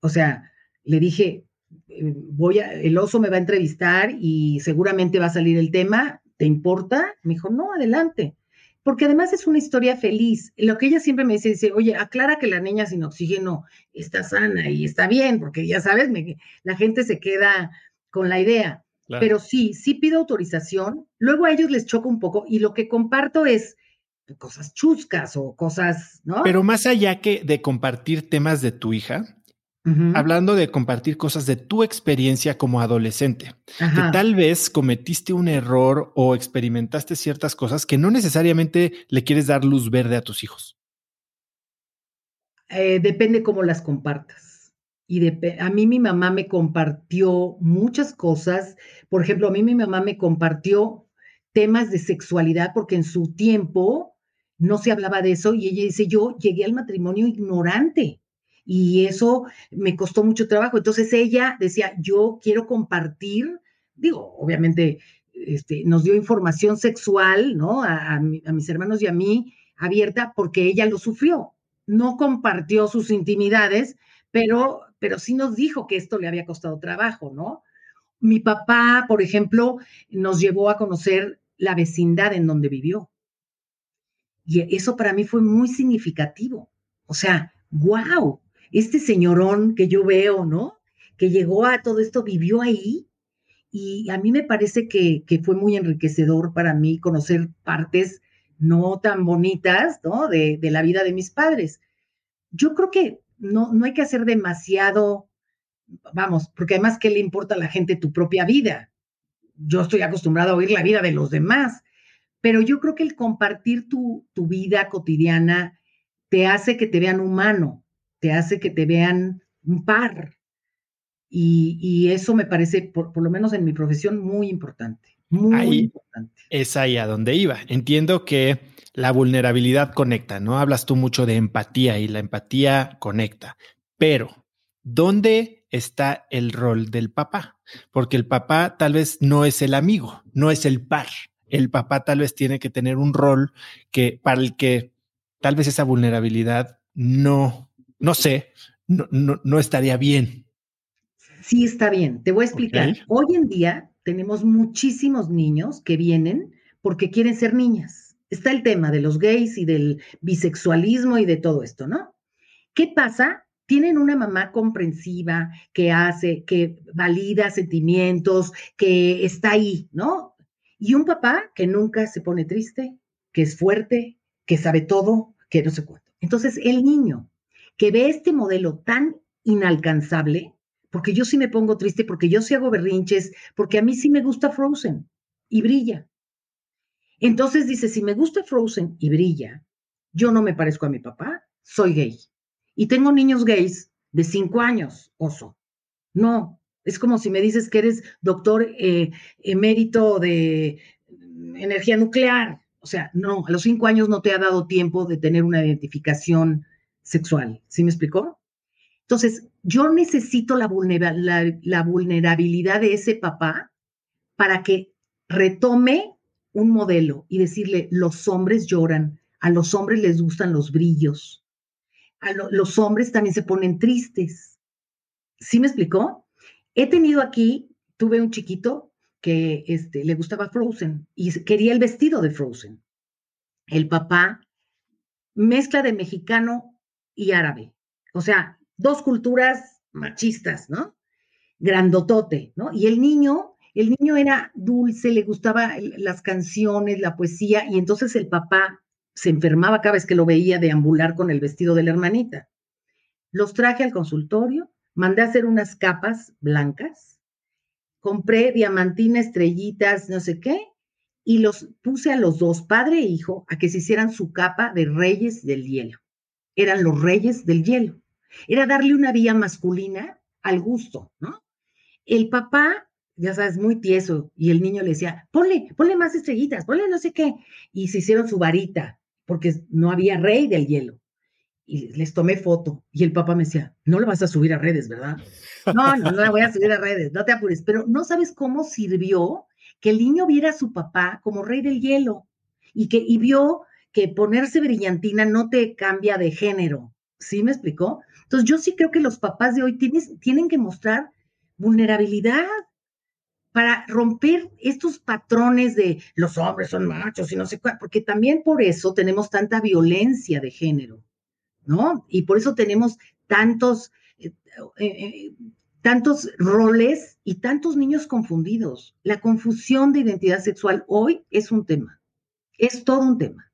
O sea, le dije, eh, voy a, el oso me va a entrevistar y seguramente va a salir el tema, ¿te importa? Me dijo, no, adelante porque además es una historia feliz. Lo que ella siempre me dice, dice, oye, aclara que la niña sin oxígeno está sana y está bien, porque ya sabes, la gente se queda con la idea. Pero sí, sí pido autorización, luego a ellos les choca un poco y lo que comparto es cosas chuscas o cosas, ¿no? Pero más allá que de compartir temas de tu hija, hablando de compartir cosas de tu experiencia como adolescente, que tal vez cometiste un error o experimentaste ciertas cosas que no necesariamente le quieres dar luz verde a tus hijos. Eh, depende cómo las compartas. Y a mí mi mamá me compartió muchas cosas. Por ejemplo, a mí mi mamá me compartió temas de sexualidad porque en su tiempo no se hablaba de eso y ella dice, yo llegué al matrimonio ignorante y eso me costó mucho trabajo. Entonces ella decía, yo quiero compartir, digo, obviamente este, nos dio información sexual, ¿no? A, mis hermanos y a mí abierta porque ella lo sufrió. No compartió sus intimidades, pero, pero sí nos dijo que esto le había costado trabajo, ¿no? Mi papá, por ejemplo, nos llevó a conocer la vecindad en donde vivió. Y eso para mí fue muy significativo. O sea, wow, este señorón que yo veo, ¿no? Que llegó a todo esto, vivió ahí. Y a mí me parece que, fue muy enriquecedor para mí conocer partes no tan bonitas, ¿no? De, la vida de mis padres. Yo creo que no, no hay que hacer demasiado, vamos, porque además, ¿qué le importa a la gente tu propia vida? Yo estoy acostumbrado a oír la vida de los demás, pero yo creo que el compartir tu, tu vida cotidiana te hace que te vean humano, te hace que te vean un par. Y, eso me parece, por, lo menos en mi profesión, muy importante. Muy importante. Es ahí a donde iba. Entiendo que la vulnerabilidad conecta, ¿no? Hablas tú mucho de empatía y la empatía conecta, pero ¿dónde está el rol del papá? Porque el papá tal vez no es el amigo, no es el par. El papá tal vez tiene que tener un rol que para el que tal vez esa vulnerabilidad no no sé, no, no, estaría bien. Sí está bien. Te voy a explicar. Hoy en día tenemos muchísimos niños que vienen porque quieren ser niñas. está el tema de los gays y del bisexualismo y de todo esto, ¿no? ¿Qué pasa? Tienen una mamá comprensiva que hace, que valida sentimientos, que está ahí, ¿no? Y un papá que nunca se pone triste, que es fuerte, que sabe todo, que no sé cuánto. Entonces, el niño que ve este modelo tan inalcanzable, porque yo sí me pongo triste, porque yo sí hago berrinches, porque a mí sí me gusta Frozen y brilla. Entonces dice, si me gusta Frozen y brilla, yo no me parezco a mi papá, soy gay. Y tengo niños gays de cinco años, oso. No, es como si me dices que eres doctor eh, emérito de energía nuclear. O sea, no, a los cinco años no te ha dado tiempo de tener una identificación sexual. ¿Sí me explicó? Entonces, yo necesito la, vulnerabilidad de ese papá para que retome un modelo y decirle, los hombres lloran, a los hombres les gustan los brillos, a los hombres también se ponen tristes. ¿Sí me explicó? He tenido aquí, tuve un chiquito que este, le gustaba Frozen y quería el vestido de Frozen. El papá, mezcla de mexicano y árabe. O sea, dos culturas machistas, ¿no? Grandotote, ¿no? Y el niño, el niño era dulce, le gustaban las canciones, la poesía, y entonces el papá se enfermaba cada vez que lo veía deambular con el vestido de la hermanita. Los traje al consultorio, mandé a hacer unas capas blancas, compré diamantina, estrellitas, no sé qué, y los puse a los dos, padre e hijo, a que se hicieran su capa de reyes del hielo. Eran los reyes del hielo. Era darle una vía masculina al gusto, ¿no? El papá, ya sabes, muy tieso, y el niño le decía, ponle, ponle más estrellitas, ponle no sé qué. Y se hicieron su varita, porque no había rey del hielo. Y les tomé foto, y el papá me decía, no lo vas a subir a redes, ¿verdad? No, no, no la voy a subir a redes, no te apures. Pero no sabes cómo sirvió que el niño viera a su papá como rey del hielo y que y vio que ponerse brillantina no te cambia de género. ¿Sí me explicó? Entonces, yo sí creo que los papás de hoy tienen que mostrar vulnerabilidad para romper estos patrones de los hombres son machos y no sé cuál, porque también por eso tenemos tanta violencia de género, ¿no? Y por eso tenemos tantos, eh, eh, tantos roles y tantos niños confundidos. La confusión de identidad sexual hoy es un tema, es todo un tema.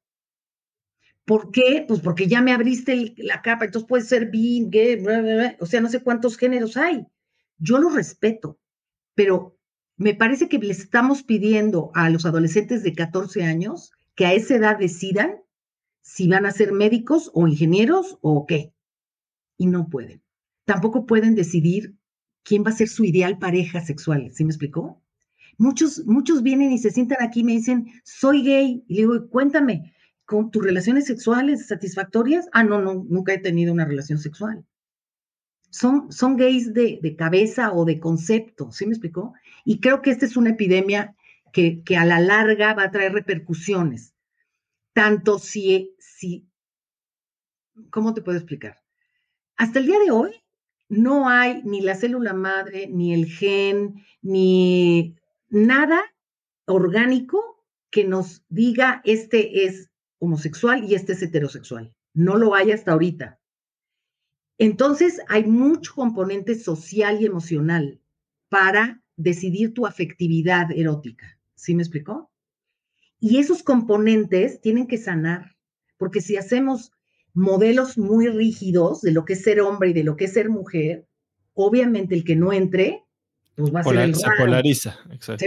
¿Por qué? Pues porque ya me abriste la capa, entonces puede ser bi, gay, o sea, no sé cuántos géneros hay. Yo lo respeto, pero me parece que le estamos pidiendo a los adolescentes de 14 años que a esa edad decidan si van a ser médicos o ingenieros o qué. Y no pueden. Tampoco pueden decidir quién va a ser su ideal pareja sexual. ¿Sí me explicó? Muchos, muchos vienen y se sientan aquí y me dicen, soy gay. Y le digo, cuéntame, con tus relaciones sexuales satisfactorias. Ah, no, no, nunca he tenido una relación sexual. Son, son gays de, cabeza o de concepto, ¿sí me explicó? Y creo que esta es una epidemia que, que a la larga va a traer repercusiones. Tanto si, si, ¿cómo te puedo explicar? Hasta el día de hoy no hay ni la célula madre, ni el gen, ni nada orgánico que nos diga este es homosexual y este es heterosexual. No lo hay hasta ahorita. Entonces hay mucho componente social y emocional para decidir tu afectividad erótica. ¿Sí me explicó? Y esos componentes tienen que sanar, porque si hacemos modelos muy rígidos de lo que es ser hombre y de lo que es ser mujer, obviamente el que no entre, pues va a ser el Se polariza, exacto.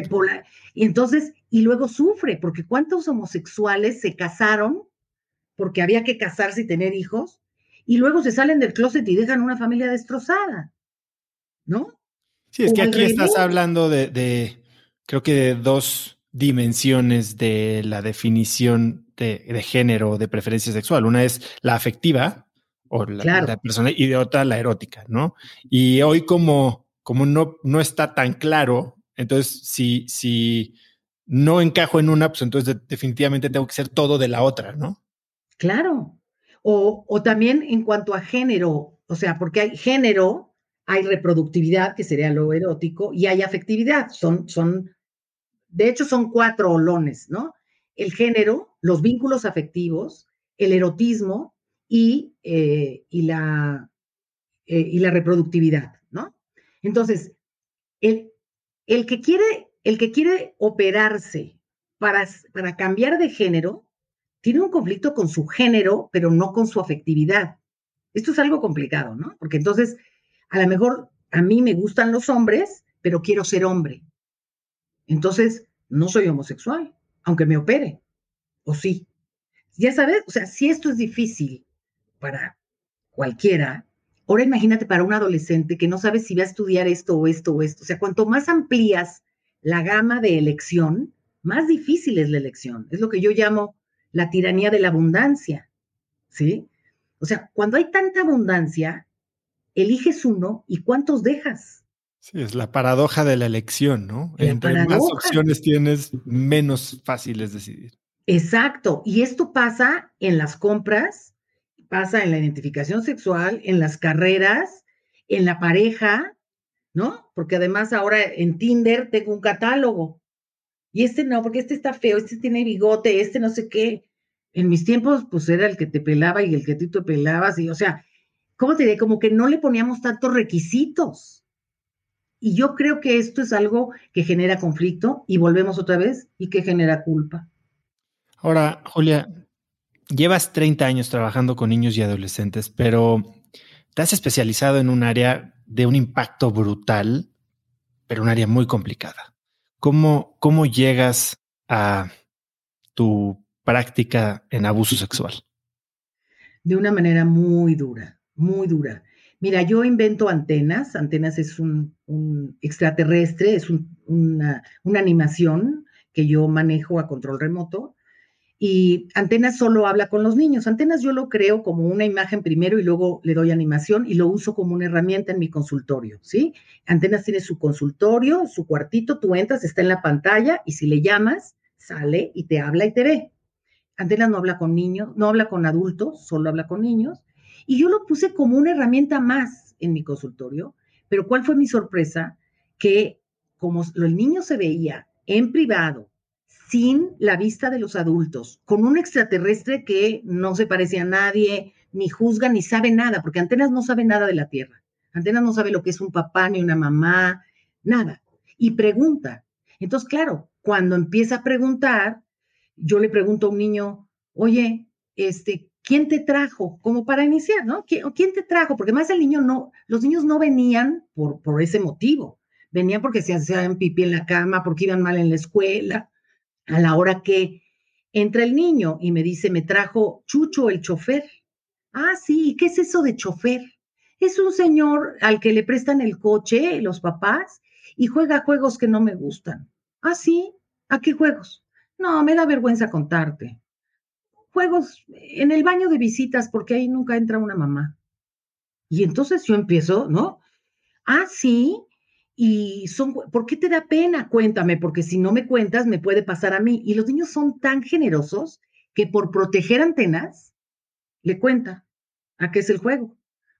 y entonces y luego sufre, porque ¿cuántos homosexuales se casaron porque había que casarse y tener hijos? Y luego se salen del closet y dejan una familia destrozada, ¿no? Sí, es que aquí estás hablando de, creo que de dos dimensiones de la definición de, género o de preferencia sexual. Una es la afectiva o la, persona y de otra la erótica, ¿no? Y hoy como, como no, no está tan claro, entonces si, si no encajo en una, pues entonces definitivamente tengo que ser todo de la otra, ¿no? Claro. O, o también en cuanto a género, o sea, porque hay género, hay reproductividad, que sería lo erótico, y hay afectividad, son, son, de hecho son cuatro olones, ¿no? el género, los vínculos afectivos, el erotismo y, eh, y, la, eh, y la reproductividad. Entonces, el, el, que quiere, el que quiere operarse para, para cambiar de género tiene un conflicto con su género, pero no con su afectividad. Esto es algo complicado, ¿no? Porque entonces, a lo mejor a mí me gustan los hombres, pero quiero ser hombre. Entonces, no soy homosexual, aunque me opere. ¿O sí? Ya sabes, o sea, si esto es difícil para cualquiera, ahora imagínate para un adolescente que no sabe si va a estudiar esto o esto o esto. O sea, cuanto más amplías la gama de elección, más difícil es la elección. Es lo que yo llamo la tiranía de la abundancia. ¿Sí? O sea, cuando hay tanta abundancia, eliges uno y cuántos dejas. Sí, es la paradoja de la elección, ¿no? Entre más opciones tienes, menos fácil es decidir. Exacto. Y esto pasa en las compras, pasa en la identificación sexual, en las carreras, en la pareja, ¿no? Porque además ahora en Tinder tengo un catálogo. Y este no, porque este está feo, este tiene bigote, este no sé qué. En mis tiempos, pues era el que te pelaba y el que tú te pelabas, y o sea, ¿cómo te diré? Como que no le poníamos tantos requisitos. Y yo creo que esto es algo que genera conflicto, y volvemos otra vez, y que genera culpa. Ahora, Julia, llevas 30 años trabajando con niños y adolescentes, pero te has especializado en un área de un impacto brutal, pero un área muy complicada. ¿Cómo, cómo llegas a tu práctica en abuso sexual? De una manera muy dura, muy dura. Mira, yo invento antenas. Antenas es un, extraterrestre, es una, una animación que yo manejo a control remoto y Antenas solo habla con los niños. Antenas yo lo creo como una imagen primero y luego le doy animación y lo uso como una herramienta en mi consultorio, ¿sí? Antenas tiene su consultorio, su cuartito, tú entras, está en la pantalla y si le llamas, sale y te habla y te ve. Antenas no habla con niños, no habla con adultos, solo habla con niños. Y yo lo puse como una herramienta más en mi consultorio, pero ¿cuál fue mi sorpresa? Que como el niño se veía en privado, sin la vista de los adultos, con un extraterrestre que no se parece a nadie, ni juzga, ni sabe nada, porque Antenas no sabe nada de la Tierra. Antenas no sabe lo que es un papá ni una mamá, nada. Y pregunta. Entonces, claro, cuando empieza a preguntar, yo le pregunto a un niño, oye, este, ¿quién te trajo? Como para iniciar, ¿no? ¿Quién, te trajo? Porque más el niño no, los niños no venían por, por ese motivo. Venían porque se hacían pipí en la cama, porque iban mal en la escuela, a la hora que entra el niño y me dice, me trajo Chucho el chofer. Ah, sí, ¿y qué es eso de chofer? Es un señor al que le prestan el coche los papás y juega juegos que no me gustan. Ah, sí, ¿a qué juegos? No, me da vergüenza contarte. Juegos en el baño de visitas porque ahí nunca entra una mamá. Y entonces yo empiezo, ¿no? Ah, sí, y son, ¿por qué te da pena? Cuéntame, porque si no me cuentas, me puede pasar a mí. Y los niños son tan generosos que por proteger antenas, le cuenta a qué es el juego.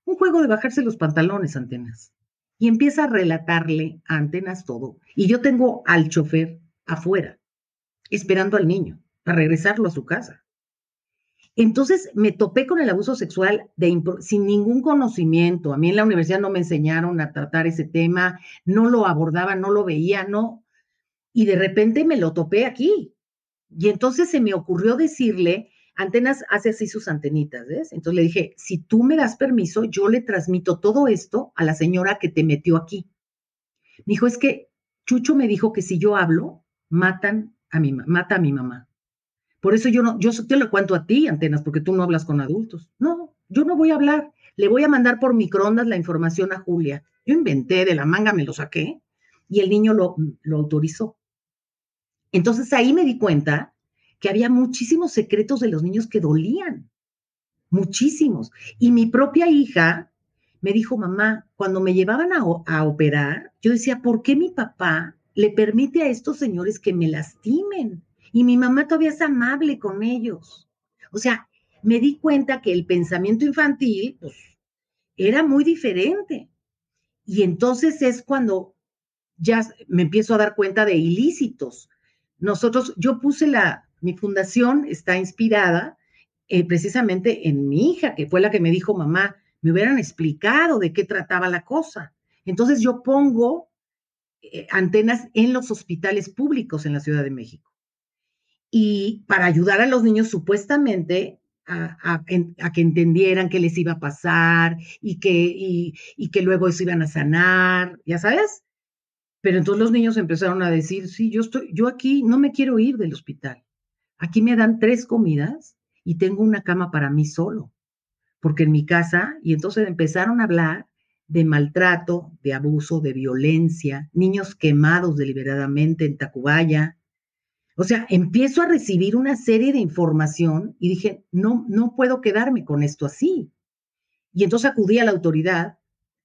Un juego de bajarse los pantalones, antenas. Y empieza a relatarle a antenas todo. Y yo tengo al chofer afuera, esperando al niño, para regresarlo a su casa. Entonces me topé con el abuso sexual de, sin ningún conocimiento. A mí en la universidad no me enseñaron a tratar ese tema, no lo abordaba, no lo veía, no. Y de repente me lo topé aquí. Y entonces se me ocurrió decirle, Antenas hace así sus antenitas, ¿ves? Entonces le dije, si tú me das permiso, yo le transmito todo esto a la señora que te metió aquí. Me dijo, es que Chucho me dijo que si yo hablo, matan a mi, mata a mi mamá. Por eso yo no, yo te lo cuento a ti, antenas, porque tú no hablas con adultos. No, yo no voy a hablar. Le voy a mandar por microondas la información a Julia. Yo inventé de la manga, me lo saqué y el niño lo, lo autorizó. Entonces ahí me di cuenta que había muchísimos secretos de los niños que dolían, muchísimos. Y mi propia hija me dijo, mamá, cuando me llevaban a, a, operar, yo decía, ¿por qué mi papá le permite a estos señores que me lastimen? Y mi mamá todavía es amable con ellos. O sea, me di cuenta que el pensamiento infantil, pues, era muy diferente. Y entonces es cuando ya me empiezo a dar cuenta de ilícitos. Nosotros, yo puse la, mi fundación está inspirada eh, precisamente en mi hija, que fue la que me dijo, mamá, me hubieran explicado de qué trataba la cosa. Entonces yo pongo eh, antenas en los hospitales públicos en la Ciudad de México. Y para ayudar a los niños supuestamente a, que entendieran qué les iba a pasar y que, y, que luego se iban a sanar, ya sabes. Pero entonces los niños empezaron a decir, sí, yo estoy, yo aquí no me quiero ir del hospital. Aquí me dan tres comidas y tengo una cama para mí solo, porque en mi casa, y entonces empezaron a hablar de maltrato, de abuso, de violencia, niños quemados deliberadamente en Tacubaya. O sea, empiezo a recibir una serie de información y dije, no, no puedo quedarme con esto así. Y entonces acudí a la autoridad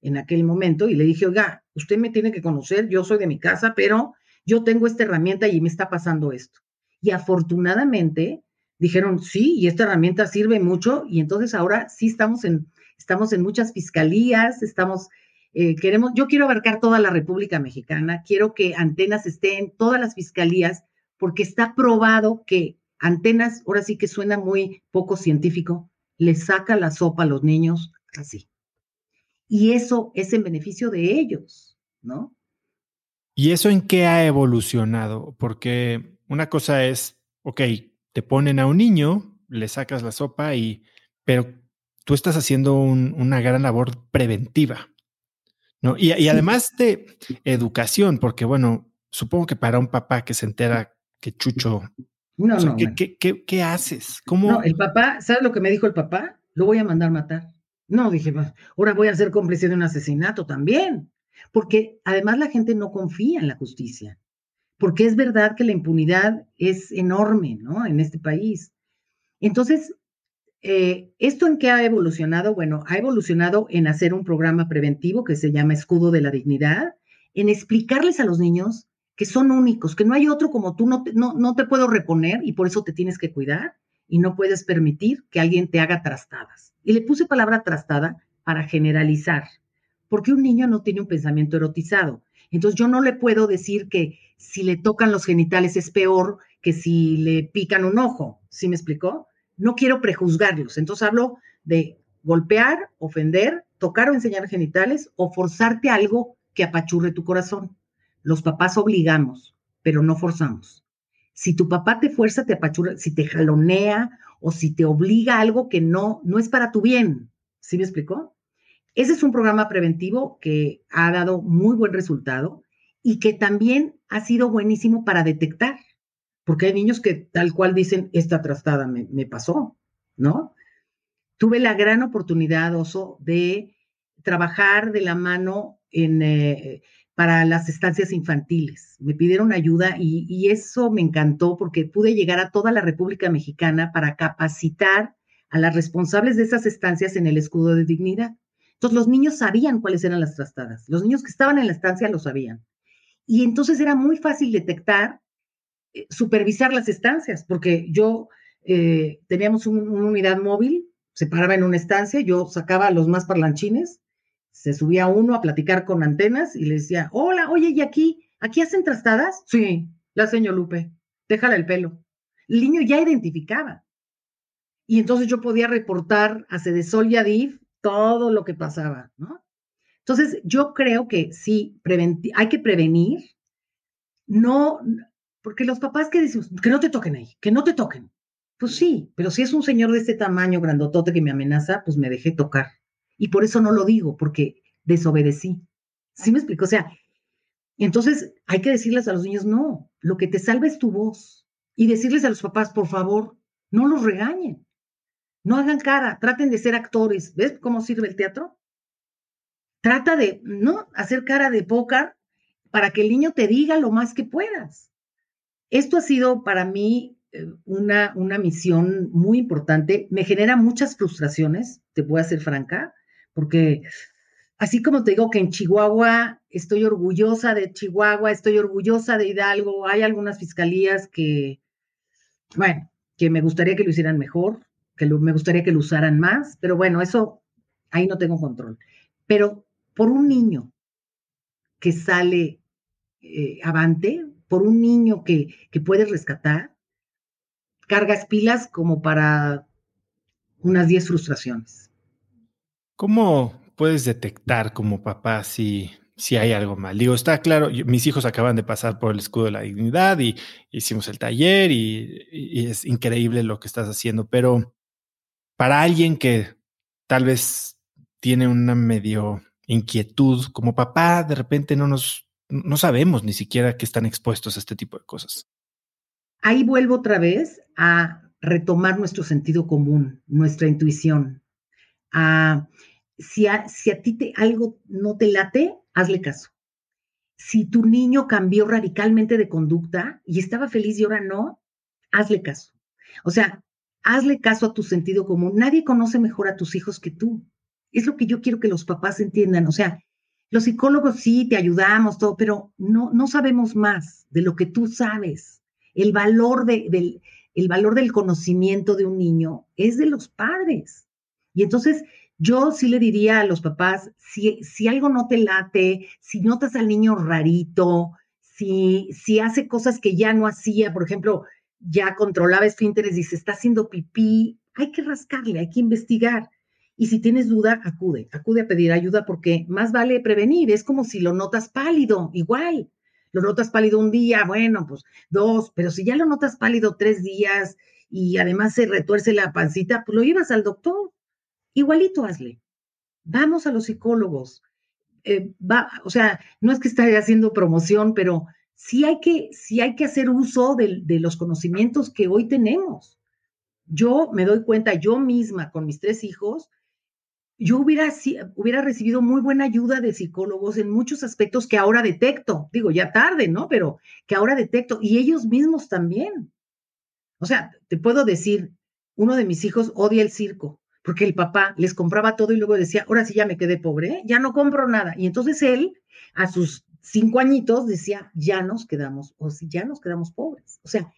en aquel momento y le dije, oiga, usted me tiene que conocer, yo soy de mi casa, pero yo tengo esta herramienta y me está pasando esto. Y afortunadamente dijeron, sí, y esta herramienta sirve mucho y entonces ahora sí estamos en estamos en muchas fiscalías, estamos, eh, queremos, yo quiero abarcar toda la República Mexicana, quiero que Antenas esté en todas las fiscalías, porque está probado que Antenas, ahora sí que suena muy poco científico, le saca la sopa a los niños así. Y eso es en beneficio de ellos, ¿no? ¿Y eso en qué ha evolucionado? Porque una cosa es, ok, te ponen a un niño, le sacas la sopa y, pero tú estás haciendo una gran labor preventiva. ¿no? Y, además de educación, porque bueno, supongo que para un papá que se entera que Chucho... No, no, ¿qué, haces? ¿Cómo? No, el papá, ¿sabes lo que me dijo el papá? Lo voy a mandar matar. No, dije, ahora voy a ser cómplice de un asesinato también. Porque además la gente no confía en la justicia. Porque es verdad que la impunidad es enorme, ¿no? En este país. Entonces, eh, ¿Esto en qué ha evolucionado? Bueno, ha evolucionado en hacer un programa preventivo que se llama Escudo de la Dignidad, en explicarles a los niños que son únicos, que no hay otro como tú, no te, no, no te puedo reponer y por eso te tienes que cuidar y no puedes permitir que alguien te haga trastadas. Y le puse palabra trastada para generalizar, porque un niño no tiene un pensamiento erotizado. Entonces yo no le puedo decir que si le tocan los genitales es peor que si le pican un ojo. ¿Sí me explicó? no quiero prejuzgarlos. Entonces hablo de golpear, ofender, tocar o enseñar genitales o forzarte algo que apachurre tu corazón. Los papás obligamos, pero no forzamos. Si tu papá te fuerza, te apachurra, si te jalonea o si te obliga a algo que no, no es para tu bien. ¿Sí me explicó? Ese es un programa preventivo que ha dado muy buen resultado y que también ha sido buenísimo para detectar porque hay niños que tal cual dicen, esta trastada me, pasó, ¿no? Tuve la gran oportunidad, Oso, de trabajar de la mano en, eh, para las estancias infantiles. Me pidieron ayuda y, eso me encantó porque pude llegar a toda la República Mexicana para capacitar a las responsables de esas estancias en el escudo de dignidad. Entonces los niños sabían cuáles eran las trastadas. Los niños que estaban en la estancia lo sabían. Y entonces era muy fácil detectar eh, supervisar las estancias, porque yo eh, teníamos una unidad móvil, se paraba en una estancia, yo sacaba los más parlanchines, se subía uno a platicar con antenas y le decía, hola, oye, ¿y aquí? ¿Aquí hacen trastadas? Sí, la señor Lupe, déjala el pelo. El niño ya identificaba. Y entonces yo podía reportar a Cedesol y a DIF todo lo que pasaba, ¿no? Entonces, yo creo que sí, hay que prevenir, no, porque los papás que decimos, que no te toquen ahí, que no te toquen. Pues sí, pero si es un señor de este tamaño, grandotote, que me amenaza, pues me dejé tocar. Y por eso no lo digo, porque desobedecí. ¿Sí me explico? O sea, entonces hay que decirles a los niños, no, lo que te salva es tu voz. Y decirles a los papás, por favor, no los regañen. No hagan cara, traten de ser actores. ¿Ves cómo sirve el teatro? Trata de, ¿no? Hacer cara de pócar para que el niño te diga lo más que puedas. Esto ha sido para mí eh, una, una misión muy importante. Me genera muchas frustraciones, te voy a ser franca, porque así como te digo que en Chihuahua estoy orgullosa de Chihuahua, estoy orgullosa de Hidalgo, hay algunas fiscalías que, bueno, que me gustaría que lo hicieran mejor, que me gustaría que lo usaran más, pero bueno, eso ahí no tengo control. Pero por un niño que sale eh, avante, por un niño que, que puedes rescatar, cargas pilas como para unas 10 frustraciones. ¿Cómo puedes detectar como papá si, si hay algo mal? Digo, está claro, mis hijos acaban de pasar por el escudo de la dignidad y hicimos el taller y es increíble lo que estás haciendo, pero para alguien que tal vez tiene una medio inquietud como papá, de repente no nos no sabemos ni siquiera que están expuestos a este tipo de cosas. Ahí vuelvo otra vez a retomar nuestro sentido común, nuestra intuición. Si, a, si a ti te, algo no te late, hazle caso. Si tu niño cambió radicalmente de conducta y estaba feliz y ahora no, hazle caso. O sea, hazle caso a tu sentido común. Nadie conoce mejor a tus hijos que tú. Es lo que yo quiero que los papás entiendan. O sea, los psicólogos sí te ayudamos, todo, pero no, no sabemos más de lo que tú sabes. El valor, del, el valor del conocimiento de un niño es de los padres. Y entonces yo sí le diría a los papás, si, algo no te late, si notas al niño rarito, si, si hace cosas que ya no hacía, por ejemplo, ya controlaba esfínteres y se está haciendo pipí, hay que rascarle, hay que investigar. Y si tienes duda, acude, acude a pedir ayuda porque más vale prevenir. Es como si lo notas pálido, igual. Lo notas pálido un día, bueno, pues dos, pero si ya lo notas pálido tres días y además se retuerce la pancita, pues lo llevas al doctor. Igualito hazle. Vamos a los psicólogos. Eh, va, o sea, no es que esté haciendo promoción, pero sí hay que, sí hay que hacer uso de, de los conocimientos que hoy tenemos. Yo me doy cuenta, yo misma con mis tres hijos, yo hubiera, hubiera recibido muy buena ayuda de psicólogos en muchos aspectos que ahora detecto. Digo, ya tarde, ¿no? Pero que ahora detecto. Y ellos mismos también. O sea, te puedo decir, uno de mis hijos odia el circo, porque el papá les compraba todo y luego decía, ahora sí ya me quedé pobre, ya no compro nada. Y entonces él, a sus cinco añitos, decía, ya nos quedamos, o si ya nos quedamos pobres. O sea,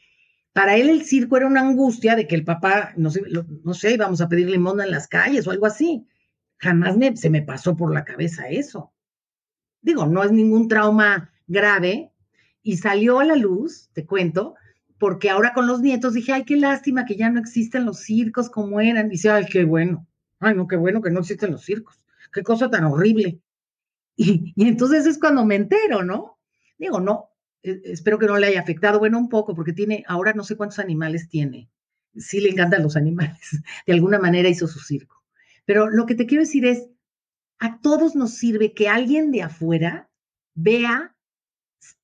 para él el circo era una angustia de que el papá, no sé, íbamos a pedir limón en las calles o algo así. Jamás se me pasó por la cabeza eso. Digo, no es ningún trauma grave y salió a la luz, te cuento, porque ahora con los nietos dije, ay, qué lástima que ya no existen los circos como eran. Dice, ay, qué bueno, ay, no, qué bueno que no existen los circos, qué cosa tan horrible. Y, y entonces es cuando me entero, ¿no? Digo, no, e, espero que no le haya afectado, bueno, un poco, porque tiene, ahora no sé cuántos animales tiene. Sí le encantan los animales, de alguna manera hizo su circo. Pero lo que te quiero decir es, a todos nos sirve que alguien de afuera vea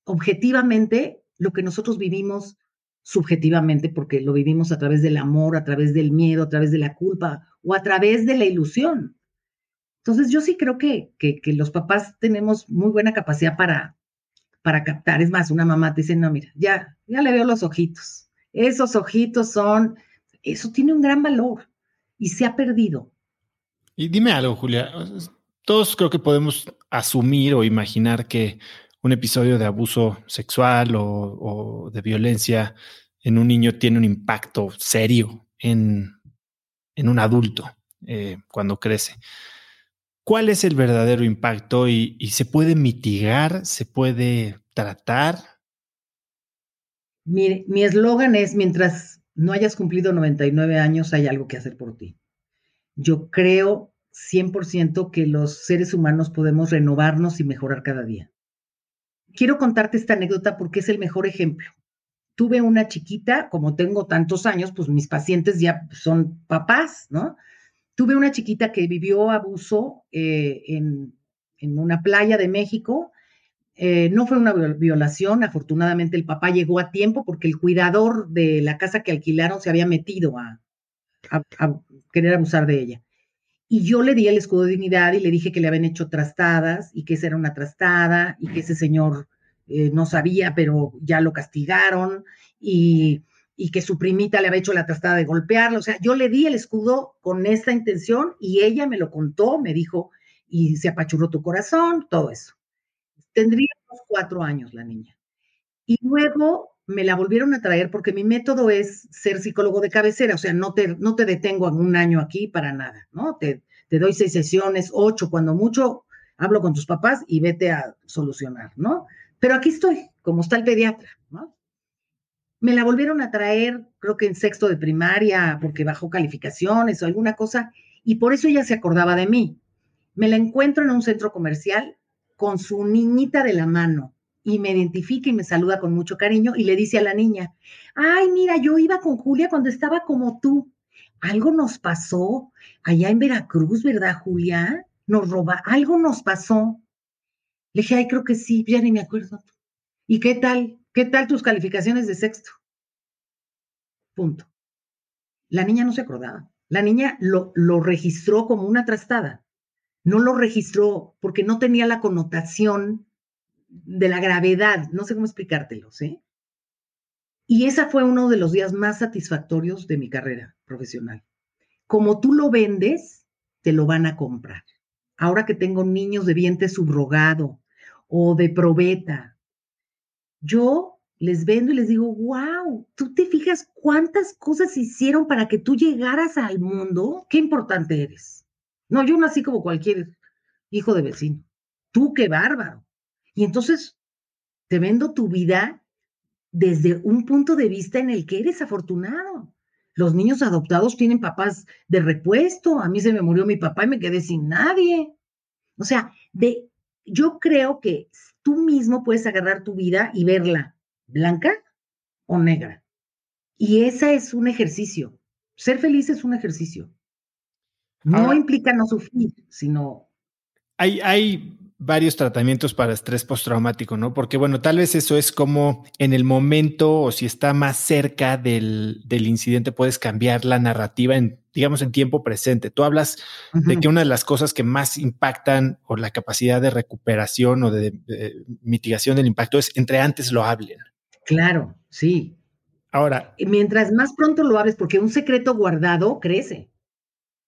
objetivamente lo que nosotros vivimos subjetivamente, porque lo vivimos a través del amor, a través del miedo, a través de la culpa o a través de la ilusión. Entonces yo sí creo que, que, los papás tenemos muy buena capacidad para, para captar. Es más, una mamá te dice, no, mira, ya, ya le veo los ojitos. Esos ojitos son, eso tiene un gran valor y se ha perdido. Y dime algo, Julia. Todos creo que podemos asumir o imaginar que un episodio de abuso sexual o, de violencia en un niño tiene un impacto serio en, un adulto eh, cuando crece. ¿Cuál es el verdadero impacto y, se puede mitigar? ¿Se puede tratar? Mi eslogan es, mientras no hayas cumplido 99 años, hay algo que hacer por ti yo creo 100% que los seres humanos podemos renovarnos y mejorar cada día. Quiero contarte esta anécdota porque es el mejor ejemplo. Tuve una chiquita, como tengo tantos años, pues mis pacientes ya son papás, ¿no? Tuve una chiquita que vivió abuso eh, en, una playa de México. Eh, no fue una violación, afortunadamente el papá llegó a tiempo porque el cuidador de la casa que alquilaron se había metido a, a, querer abusar de ella. Y yo le di el escudo de dignidad y le dije que le habían hecho trastadas y que esa era una trastada y que ese señor eh, no sabía, pero ya lo castigaron y, y, que su primita le había hecho la trastada de golpearlo. O sea, yo le di el escudo con esta intención y ella me lo contó, me dijo, y se apachurró tu corazón, todo eso. Tendría unos cuatro años la niña. Y luego me la volvieron a traer porque mi método es ser psicólogo de cabecera, o sea, no te, no te detengo en un año aquí para nada, ¿no? Te, te doy seis sesiones, ocho, cuando mucho, hablo con tus papás y vete a solucionar, ¿no? Pero aquí estoy, como está el pediatra, ¿no? Me la volvieron a traer, creo que en sexto de primaria, porque bajó calificaciones o alguna cosa, y por eso ella se acordaba de mí. Me la encuentro en un centro comercial con su niñita de la mano y me identifica y me saluda con mucho cariño y le dice a la niña, ay, mira, yo iba con Julia cuando estaba como tú. Algo nos pasó allá en Veracruz, ¿verdad, Julia? Nos roba, algo nos pasó. Le dije, ay, creo que sí, ya ni me acuerdo. ¿Y qué tal? ¿Qué tal tus calificaciones de sexto? Punto. La niña no se acordaba. La niña lo, lo registró como una trastada. No lo registró porque no tenía la connotación de la gravedad. No sé cómo explicártelo, ¿sí? Y esa fue uno de los días más satisfactorios de mi carrera profesional. Como tú lo vendes, te lo van a comprar. Ahora que tengo niños de vientre subrogado o de probeta yo les vendo y les digo, wow, tú te fijas cuántas cosas hicieron para que tú llegaras al mundo, qué importante eres. No, yo nací como cualquier hijo de vecino. Tú qué bárbaro. Y entonces te vendo tu vida desde un punto de vista en el que eres afortunado. Los niños adoptados tienen papás de repuesto. A mí se me murió mi papá y me quedé sin nadie. O sea, de, yo creo que tú mismo puedes agarrar tu vida y verla blanca o negra. Y ese es un ejercicio. Ser feliz es un ejercicio. No implica no sufrir, sino... Hay, hay varios tratamientos para estrés postraumático, ¿no? Porque, bueno, tal vez eso es como en el momento o si está más cerca del, del incidente, puedes cambiar la narrativa en, digamos, en tiempo presente. Tú hablas de que una de las cosas que más impactan o la capacidad de recuperación o de, mitigación del impacto es entre antes lo hablen. Claro, sí. Ahora. Mientras más pronto lo hables, porque un secreto guardado crece.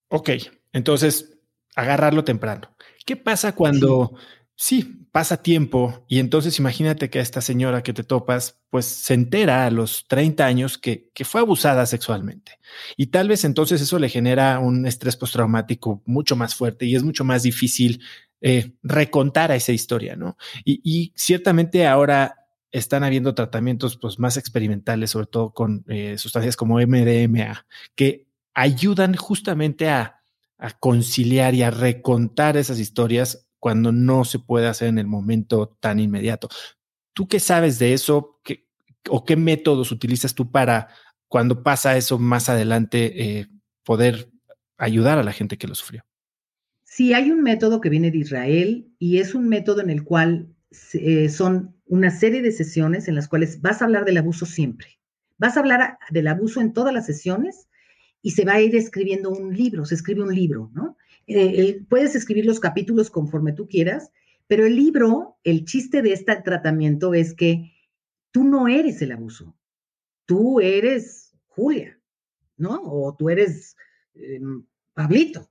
Ok, entonces agarrarlo temprano. ¿Qué pasa cuando, sí. pasa tiempo y entonces imagínate que a esta señora que te topas, pues se entera a los 30 años que, que fue abusada sexualmente y tal vez entonces eso le genera un estrés postraumático mucho más fuerte y es mucho más difícil eh, recontar a esa historia, ¿no? Y, ciertamente ahora están habiendo tratamientos pues, más experimentales, sobre todo con eh, sustancias como MDMA, que ayudan justamente a a conciliar y a recontar esas historias cuando no se puede hacer en el momento tan inmediato. ¿Tú qué sabes de eso? ¿Qué, ¿O qué métodos utilizas tú para cuando pasa eso más adelante eh, poder ayudar a la gente que lo sufrió? Sí, hay un método que viene de Israel y es un método en el cual eh, son una serie de sesiones en las cuales vas a hablar del abuso siempre. Vas a hablar del abuso en todas las sesiones y se va a ir escribiendo un libro, se escribe un libro, ¿no? Eh, puedes escribir los capítulos conforme tú quieras, pero el libro, el chiste de este tratamiento es que tú no eres el abuso, tú eres Julia, ¿no? O tú eres em, Pablito.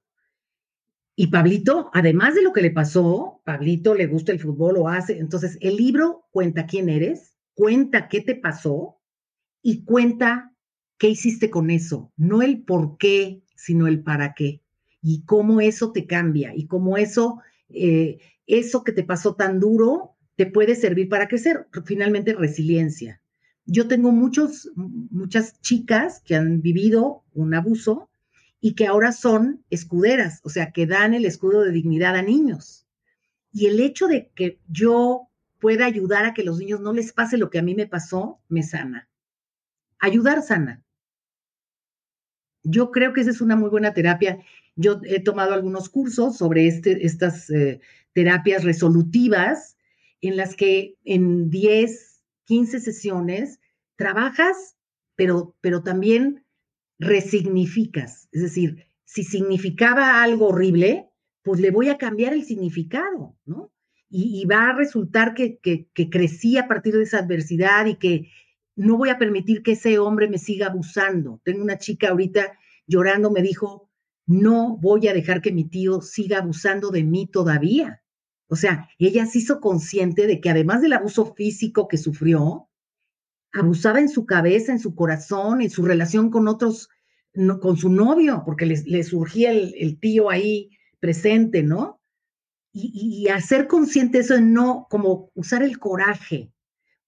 Y Pablito, además de lo que le pasó, Pablito le gusta el fútbol o hace, entonces el libro cuenta quién eres, cuenta qué te pasó y cuenta ¿Qué hiciste con eso? No el por qué, sino el para qué. Y cómo eso te cambia y cómo eso, eh, eso que te pasó tan duro, te puede servir para crecer. Finalmente, resiliencia. Yo tengo muchos, muchas chicas que han vivido un abuso y que ahora son escuderas, o sea, que dan el escudo de dignidad a niños. Y el hecho de que yo pueda ayudar a que los niños no les pase lo que a mí me pasó, me sana. Ayudar sana. Yo creo que esa es una muy buena terapia. Yo he tomado algunos cursos sobre este, estas eh, terapias resolutivas en las que en 10, 15 sesiones trabajas, pero, pero también resignificas. Es decir, si significaba algo horrible, pues le voy a cambiar el significado, ¿no? Y, va a resultar que, que, que crecí a partir de esa adversidad y que no voy a permitir que ese hombre me siga abusando. Tengo una chica ahorita llorando, me dijo, no voy a dejar que mi tío siga abusando de mí todavía. O sea, ella se hizo consciente de que además del abuso físico que sufrió, abusaba en su cabeza, en su corazón, en su relación con otros, con su novio, porque le, surgía el, tío ahí presente, ¿no? Y, y hacer consciente eso, no como usar el coraje,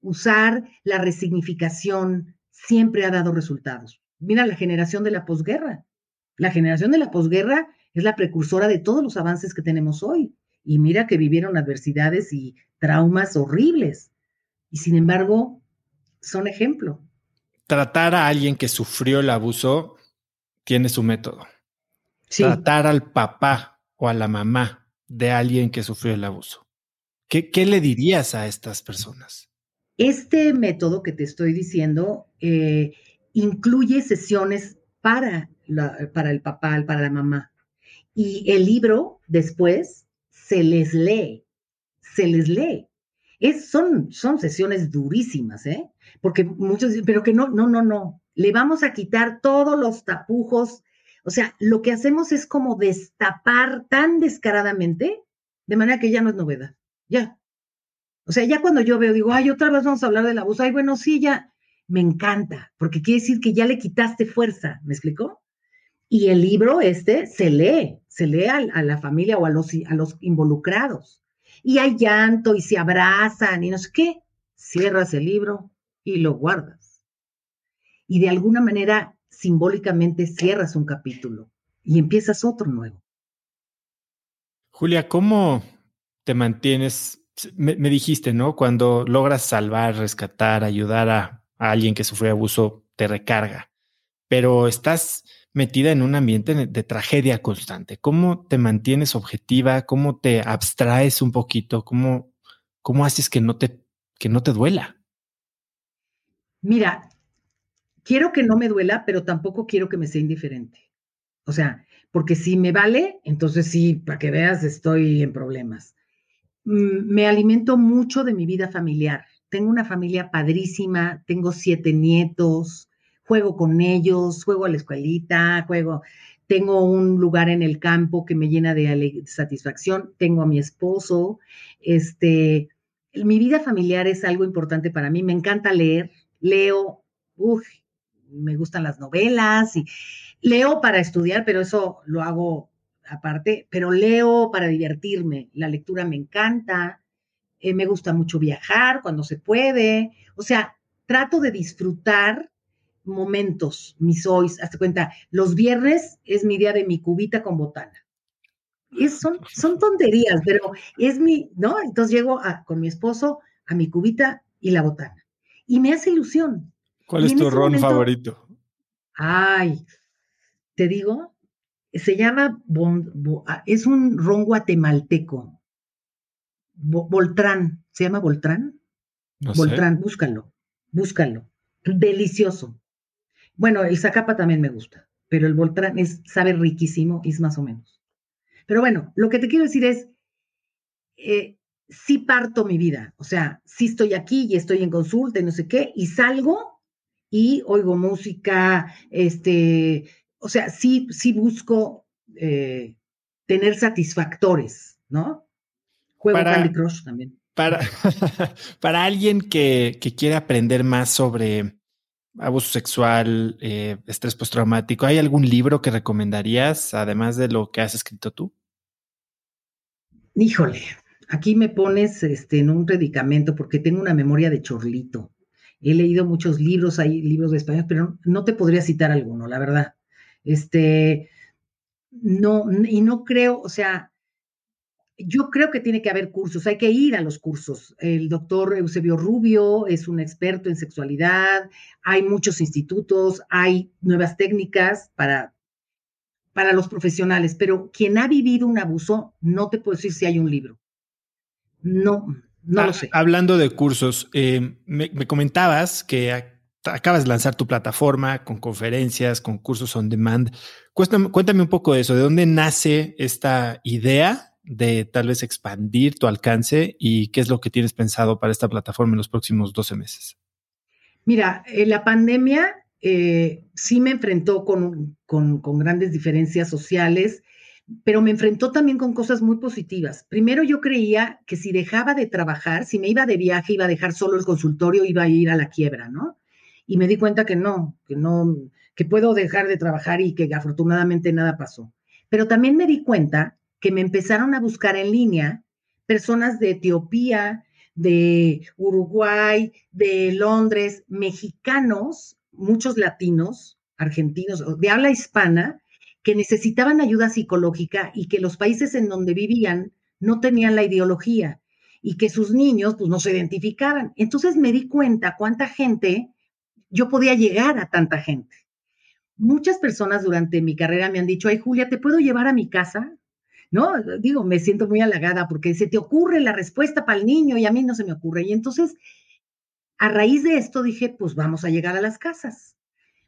usar la resignificación, siempre ha dado resultados. Mira la generación de la posguerra. La generación de la posguerra es la precursora de todos los avances que tenemos hoy. Y mira que vivieron adversidades y traumas horribles. Y sin embargo, son ejemplo. Tratar a alguien que sufrió el abuso tiene su método. Tratar al papá o a la mamá de alguien que sufrió el abuso. ¿Qué, qué le dirías a estas personas? Este método que te estoy diciendo eh, incluye sesiones para, para el papá, para la mamá. Y el libro después se les lee, se les lee. Es, son, son sesiones durísimas, ¿eh? Porque muchos dicen, pero que no, no, no, no. Le vamos a quitar todos los tapujos. O sea, lo que hacemos es como destapar tan descaradamente, de manera que ya no es novedad. Ya. O sea, ya cuando yo veo, digo, ay, otra vez vamos a hablar del abuso. Ay, bueno, sí, ya. Me encanta, porque quiere decir que ya le quitaste fuerza. ¿Me explicó? Y el libro este se lee, se lee a, la familia o a los, a los involucrados. Y hay llanto y se abrazan y no sé qué. Cierras el libro y lo guardas. Y de alguna manera simbólicamente cierras un capítulo y empiezas otro nuevo. Julia, ¿cómo te mantienes? Me, dijiste, ¿no? Cuando logras salvar, rescatar, ayudar a alguien que sufrió abuso, te recarga. Pero estás metida en un ambiente de tragedia constante. ¿Cómo te mantienes objetiva? ¿Cómo te abstraes un poquito? ¿Cómo, cómo haces que no, te, que no te duela? Mira, quiero que no me duela, pero tampoco quiero que me sea indiferente. O sea, porque si me vale, entonces sí, para que veas, estoy en problemas. Mm, me alimento mucho de mi vida familiar. Tengo una familia padrísima, tengo siete nietos, juego con ellos, juego a la escuelita, juego, tengo un lugar en el campo que me llena de satisfacción, tengo a mi esposo, este, mi vida familiar es algo importante para mí, me encanta leer, leo, uff, me gustan las novelas y leo para estudiar, pero eso lo hago aparte, pero leo para divertirme, la lectura me encanta, eh, me gusta mucho viajar cuando se puede, o sea, trato de disfrutar momentos, mis hoys, hazte cuenta, los viernes es mi día de mi cubita con botana. Es, son, son tonterías, pero es mi, ¿no? Entonces llego a, con mi esposo a mi cubita y la botana. Y me hace ilusión. ¿Cuál es tu ron favorito? Ay, te digo, se llama, ah, es un ron guatemalteco. Voltrán, ¿se llama Voltrán? No Voltrán, búscalo, búscalo. Delicioso. Bueno, el Zacapa también me gusta, pero el Voltran es, sabe riquísimo es más o menos. Pero bueno, lo que te quiero decir es, eh, sí parto mi vida, o sea, sí estoy aquí y estoy en consulta y no sé qué, y salgo y oigo música, este, o sea, sí, sí busco eh, tener satisfactores, ¿no? Juego Candy Crush también. Para, para alguien que, que quiere aprender más sobre abuso sexual, eh, estrés postraumático. ¿Hay algún libro que recomendarías, además de lo que has escrito tú? Híjole, aquí me pones este, en un predicamento porque tengo una memoria de chorlito. He leído muchos libros, hay libros de español, pero no te podría citar alguno, la verdad. Este, no, y no creo, o sea, yo creo que tiene que haber cursos, hay que ir a los cursos. El doctor Eusebio Rubio es un experto en sexualidad, hay muchos institutos, hay nuevas técnicas para, para los profesionales, pero quien ha vivido un abuso, no te puedo decir si hay un libro. No, no lo ah, sé. Hablando de cursos, eh, me, me comentabas que acabas de lanzar tu plataforma con conferencias, con cursos on demand. Cuéntame, cuéntame, un poco de eso, ¿de dónde nace esta idea de tal vez expandir tu alcance y qué es lo que tienes pensado para esta plataforma en los próximos 12 meses? Mira, eh, la pandemia eh, sí me enfrentó con, con, con grandes diferencias sociales, pero me enfrentó también con cosas muy positivas. Primero yo creía que si dejaba de trabajar, si me iba de viaje, iba a dejar solo el consultorio, iba a ir a la quiebra, ¿no? Y me di cuenta que no, que no, que puedo dejar de trabajar y que afortunadamente nada pasó. Pero también me di cuenta que me empezaron a buscar en línea personas de Etiopía, de Uruguay, de Londres, mexicanos muchos latinos, argentinos, de habla hispana, que necesitaban ayuda psicológica y que los países en donde vivían no tenían la ideología y que sus niños pues no se identificaban. Entonces me di cuenta cuánta gente, yo podía llegar a tanta gente. Muchas personas durante mi carrera me han dicho, ay Julia, ¿te puedo llevar a mi casa? ¿No? Digo, me siento muy halagada porque se te ocurre la respuesta para el niño y a mí no se me ocurre. Y entonces, a raíz de esto dije, pues vamos a llegar a las casas.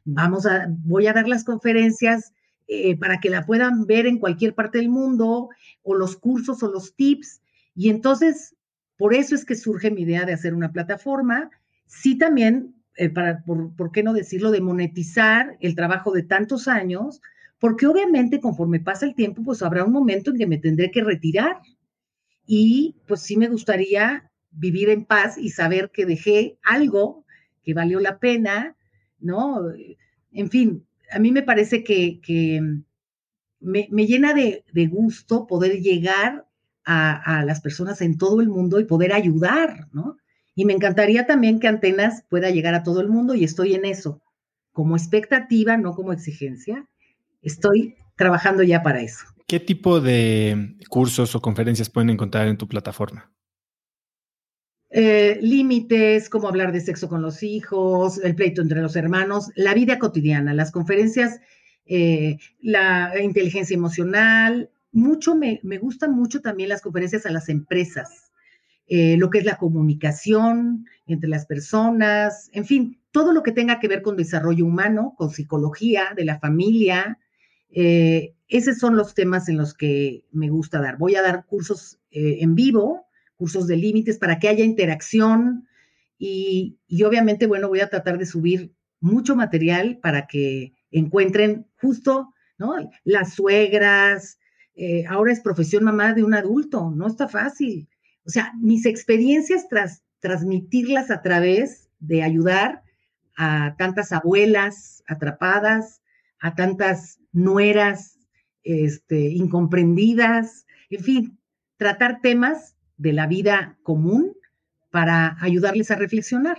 Vamos a, voy a dar las conferencias eh, para que la puedan ver en cualquier parte del mundo, o los cursos o los tips. Y entonces por eso es que surge mi idea de hacer una plataforma. Sí también, eh, para, por, qué no decirlo, de monetizar el trabajo de tantos años, porque obviamente conforme pasa el tiempo, pues habrá un momento en que me tendré que retirar. Y pues sí me gustaría vivir en paz y saber que dejé algo que valió la pena, ¿no? En fin, a mí me parece que, me, llena de, de, gusto poder llegar a, las personas en todo el mundo y poder ayudar, ¿no? Y me encantaría también que Antenas pueda llegar a todo el mundo y estoy en eso, como expectativa, no como exigencia. Estoy trabajando ya para eso. ¿Qué tipo de cursos o conferencias pueden encontrar en tu plataforma? Eh, límites, cómo hablar de sexo con los hijos, el pleito entre los hermanos, la vida cotidiana, las conferencias, eh, la inteligencia emocional, mucho, me, me gustan mucho también las conferencias a las empresas, eh, lo que es la comunicación entre las personas, en fin, todo lo que tenga que ver con desarrollo humano, con psicología de la familia. Eh, esos son los temas en los que me gusta dar. Voy a dar cursos eh, en vivo, cursos de límites para que haya interacción y, y obviamente, bueno, voy a tratar de subir mucho material para que encuentren justo, ¿no? Las suegras, ahora es profesión mamá de un adulto, no está fácil. O sea, mis experiencias tras transmitirlas a través de ayudar a tantas abuelas atrapadas, a tantas nueras este, incomprendidas, en fin, tratar temas de la vida común para ayudarles a reflexionar.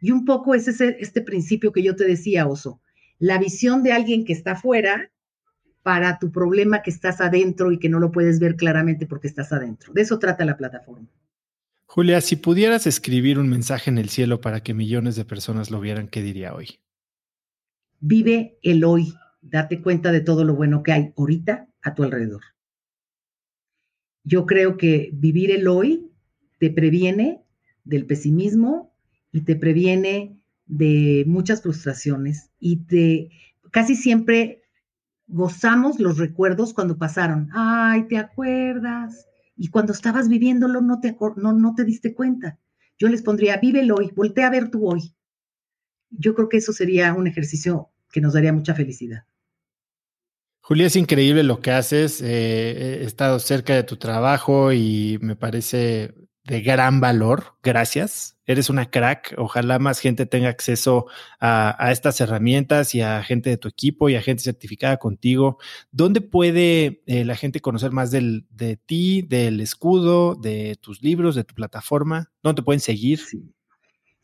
Y un poco es ese, este principio que yo te decía, Oso, la visión de alguien que está afuera para tu problema que estás adentro y que no lo puedes ver claramente porque estás adentro. De eso trata la plataforma. Julia, si pudieras escribir un mensaje en el cielo para que millones de personas lo vieran, ¿qué diría hoy? Vive el hoy. Date cuenta de todo lo bueno que hay ahorita a tu alrededor. Yo creo que vivir el hoy te previene del pesimismo y te previene de muchas frustraciones y te casi siempre gozamos los recuerdos cuando pasaron. Ay, ¿te acuerdas? Y cuando estabas viviéndolo no te, no, no te diste cuenta. Yo les pondría, vívelo hoy, voltea a ver tu hoy. Yo creo que eso sería un ejercicio que nos daría mucha felicidad. Julia, es increíble lo que haces. Eh, he estado cerca de tu trabajo y me parece de gran valor. Gracias. Eres una crack. Ojalá más gente tenga acceso a, estas herramientas y a gente de tu equipo y a gente certificada contigo. ¿Dónde puede eh, la gente conocer más del, de ti, del escudo, de tus libros, de tu plataforma? ¿Dónde te pueden seguir?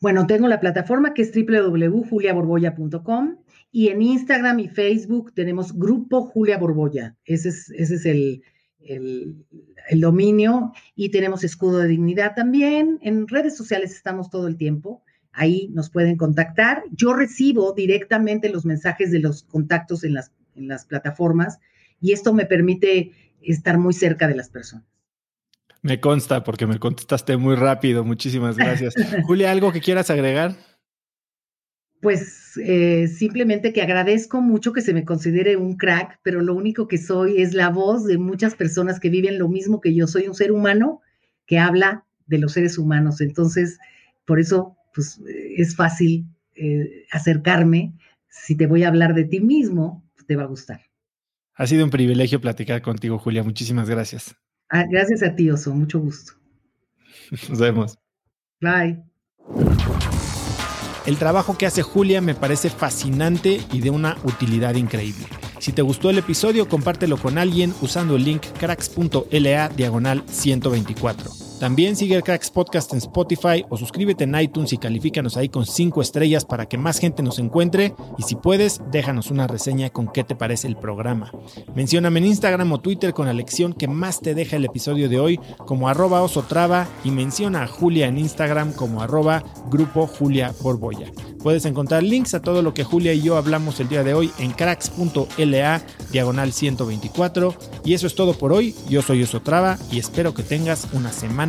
Bueno, tengo la plataforma que es www.juliaborboya.com y en Instagram y Facebook tenemos Grupo Julia Borboya. Ese es, ese es el, dominio y tenemos escudo de dignidad también. En redes sociales estamos todo el tiempo. Ahí nos pueden contactar. Yo recibo directamente los mensajes de los contactos en las, en las plataformas y esto me permite estar muy cerca de las personas. Me consta porque me contestaste muy rápido. Muchísimas gracias. Julia, ¿algo que quieras agregar? Pues eh, simplemente que agradezco mucho que se me considere un crack, pero lo único que soy es la voz de muchas personas que viven lo mismo que yo. Soy un ser humano que habla de los seres humanos. Entonces, por eso, pues es fácil eh, acercarme. Si te voy a hablar de ti mismo, te va a gustar. Ha sido un privilegio platicar contigo, Julia. Muchísimas gracias. Ah, gracias a ti, Oso. Mucho gusto. Nos vemos. Bye. El trabajo que hace Julia me parece fascinante y de una utilidad increíble. Si te gustó el episodio, compártelo con alguien usando el link cracks.la diagonal 124. También sigue el Cracks Podcast en Spotify o suscríbete en iTunes y califícanos ahí con 5 estrellas para que más gente nos encuentre. Y si puedes, déjanos una reseña con qué te parece el programa. Mencióname en Instagram o Twitter con la lección que más te deja el episodio de hoy como arroba osotrava y menciona a Julia en Instagram como arroba grupo Julia Borboya. Puedes encontrar links a todo lo que Julia y yo hablamos el día de hoy en cracks.la diagonal 124. Y eso es todo por hoy. Yo soy Osotrava y espero que tengas una semana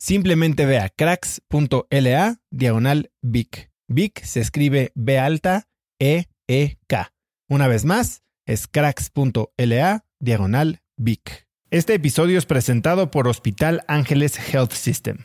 Simplemente ve a cracks.la diagonal Vic. Vic se escribe B alta E E K. Una vez más, es cracks.la diagonal Vic. Este episodio es presentado por Hospital Ángeles Health System.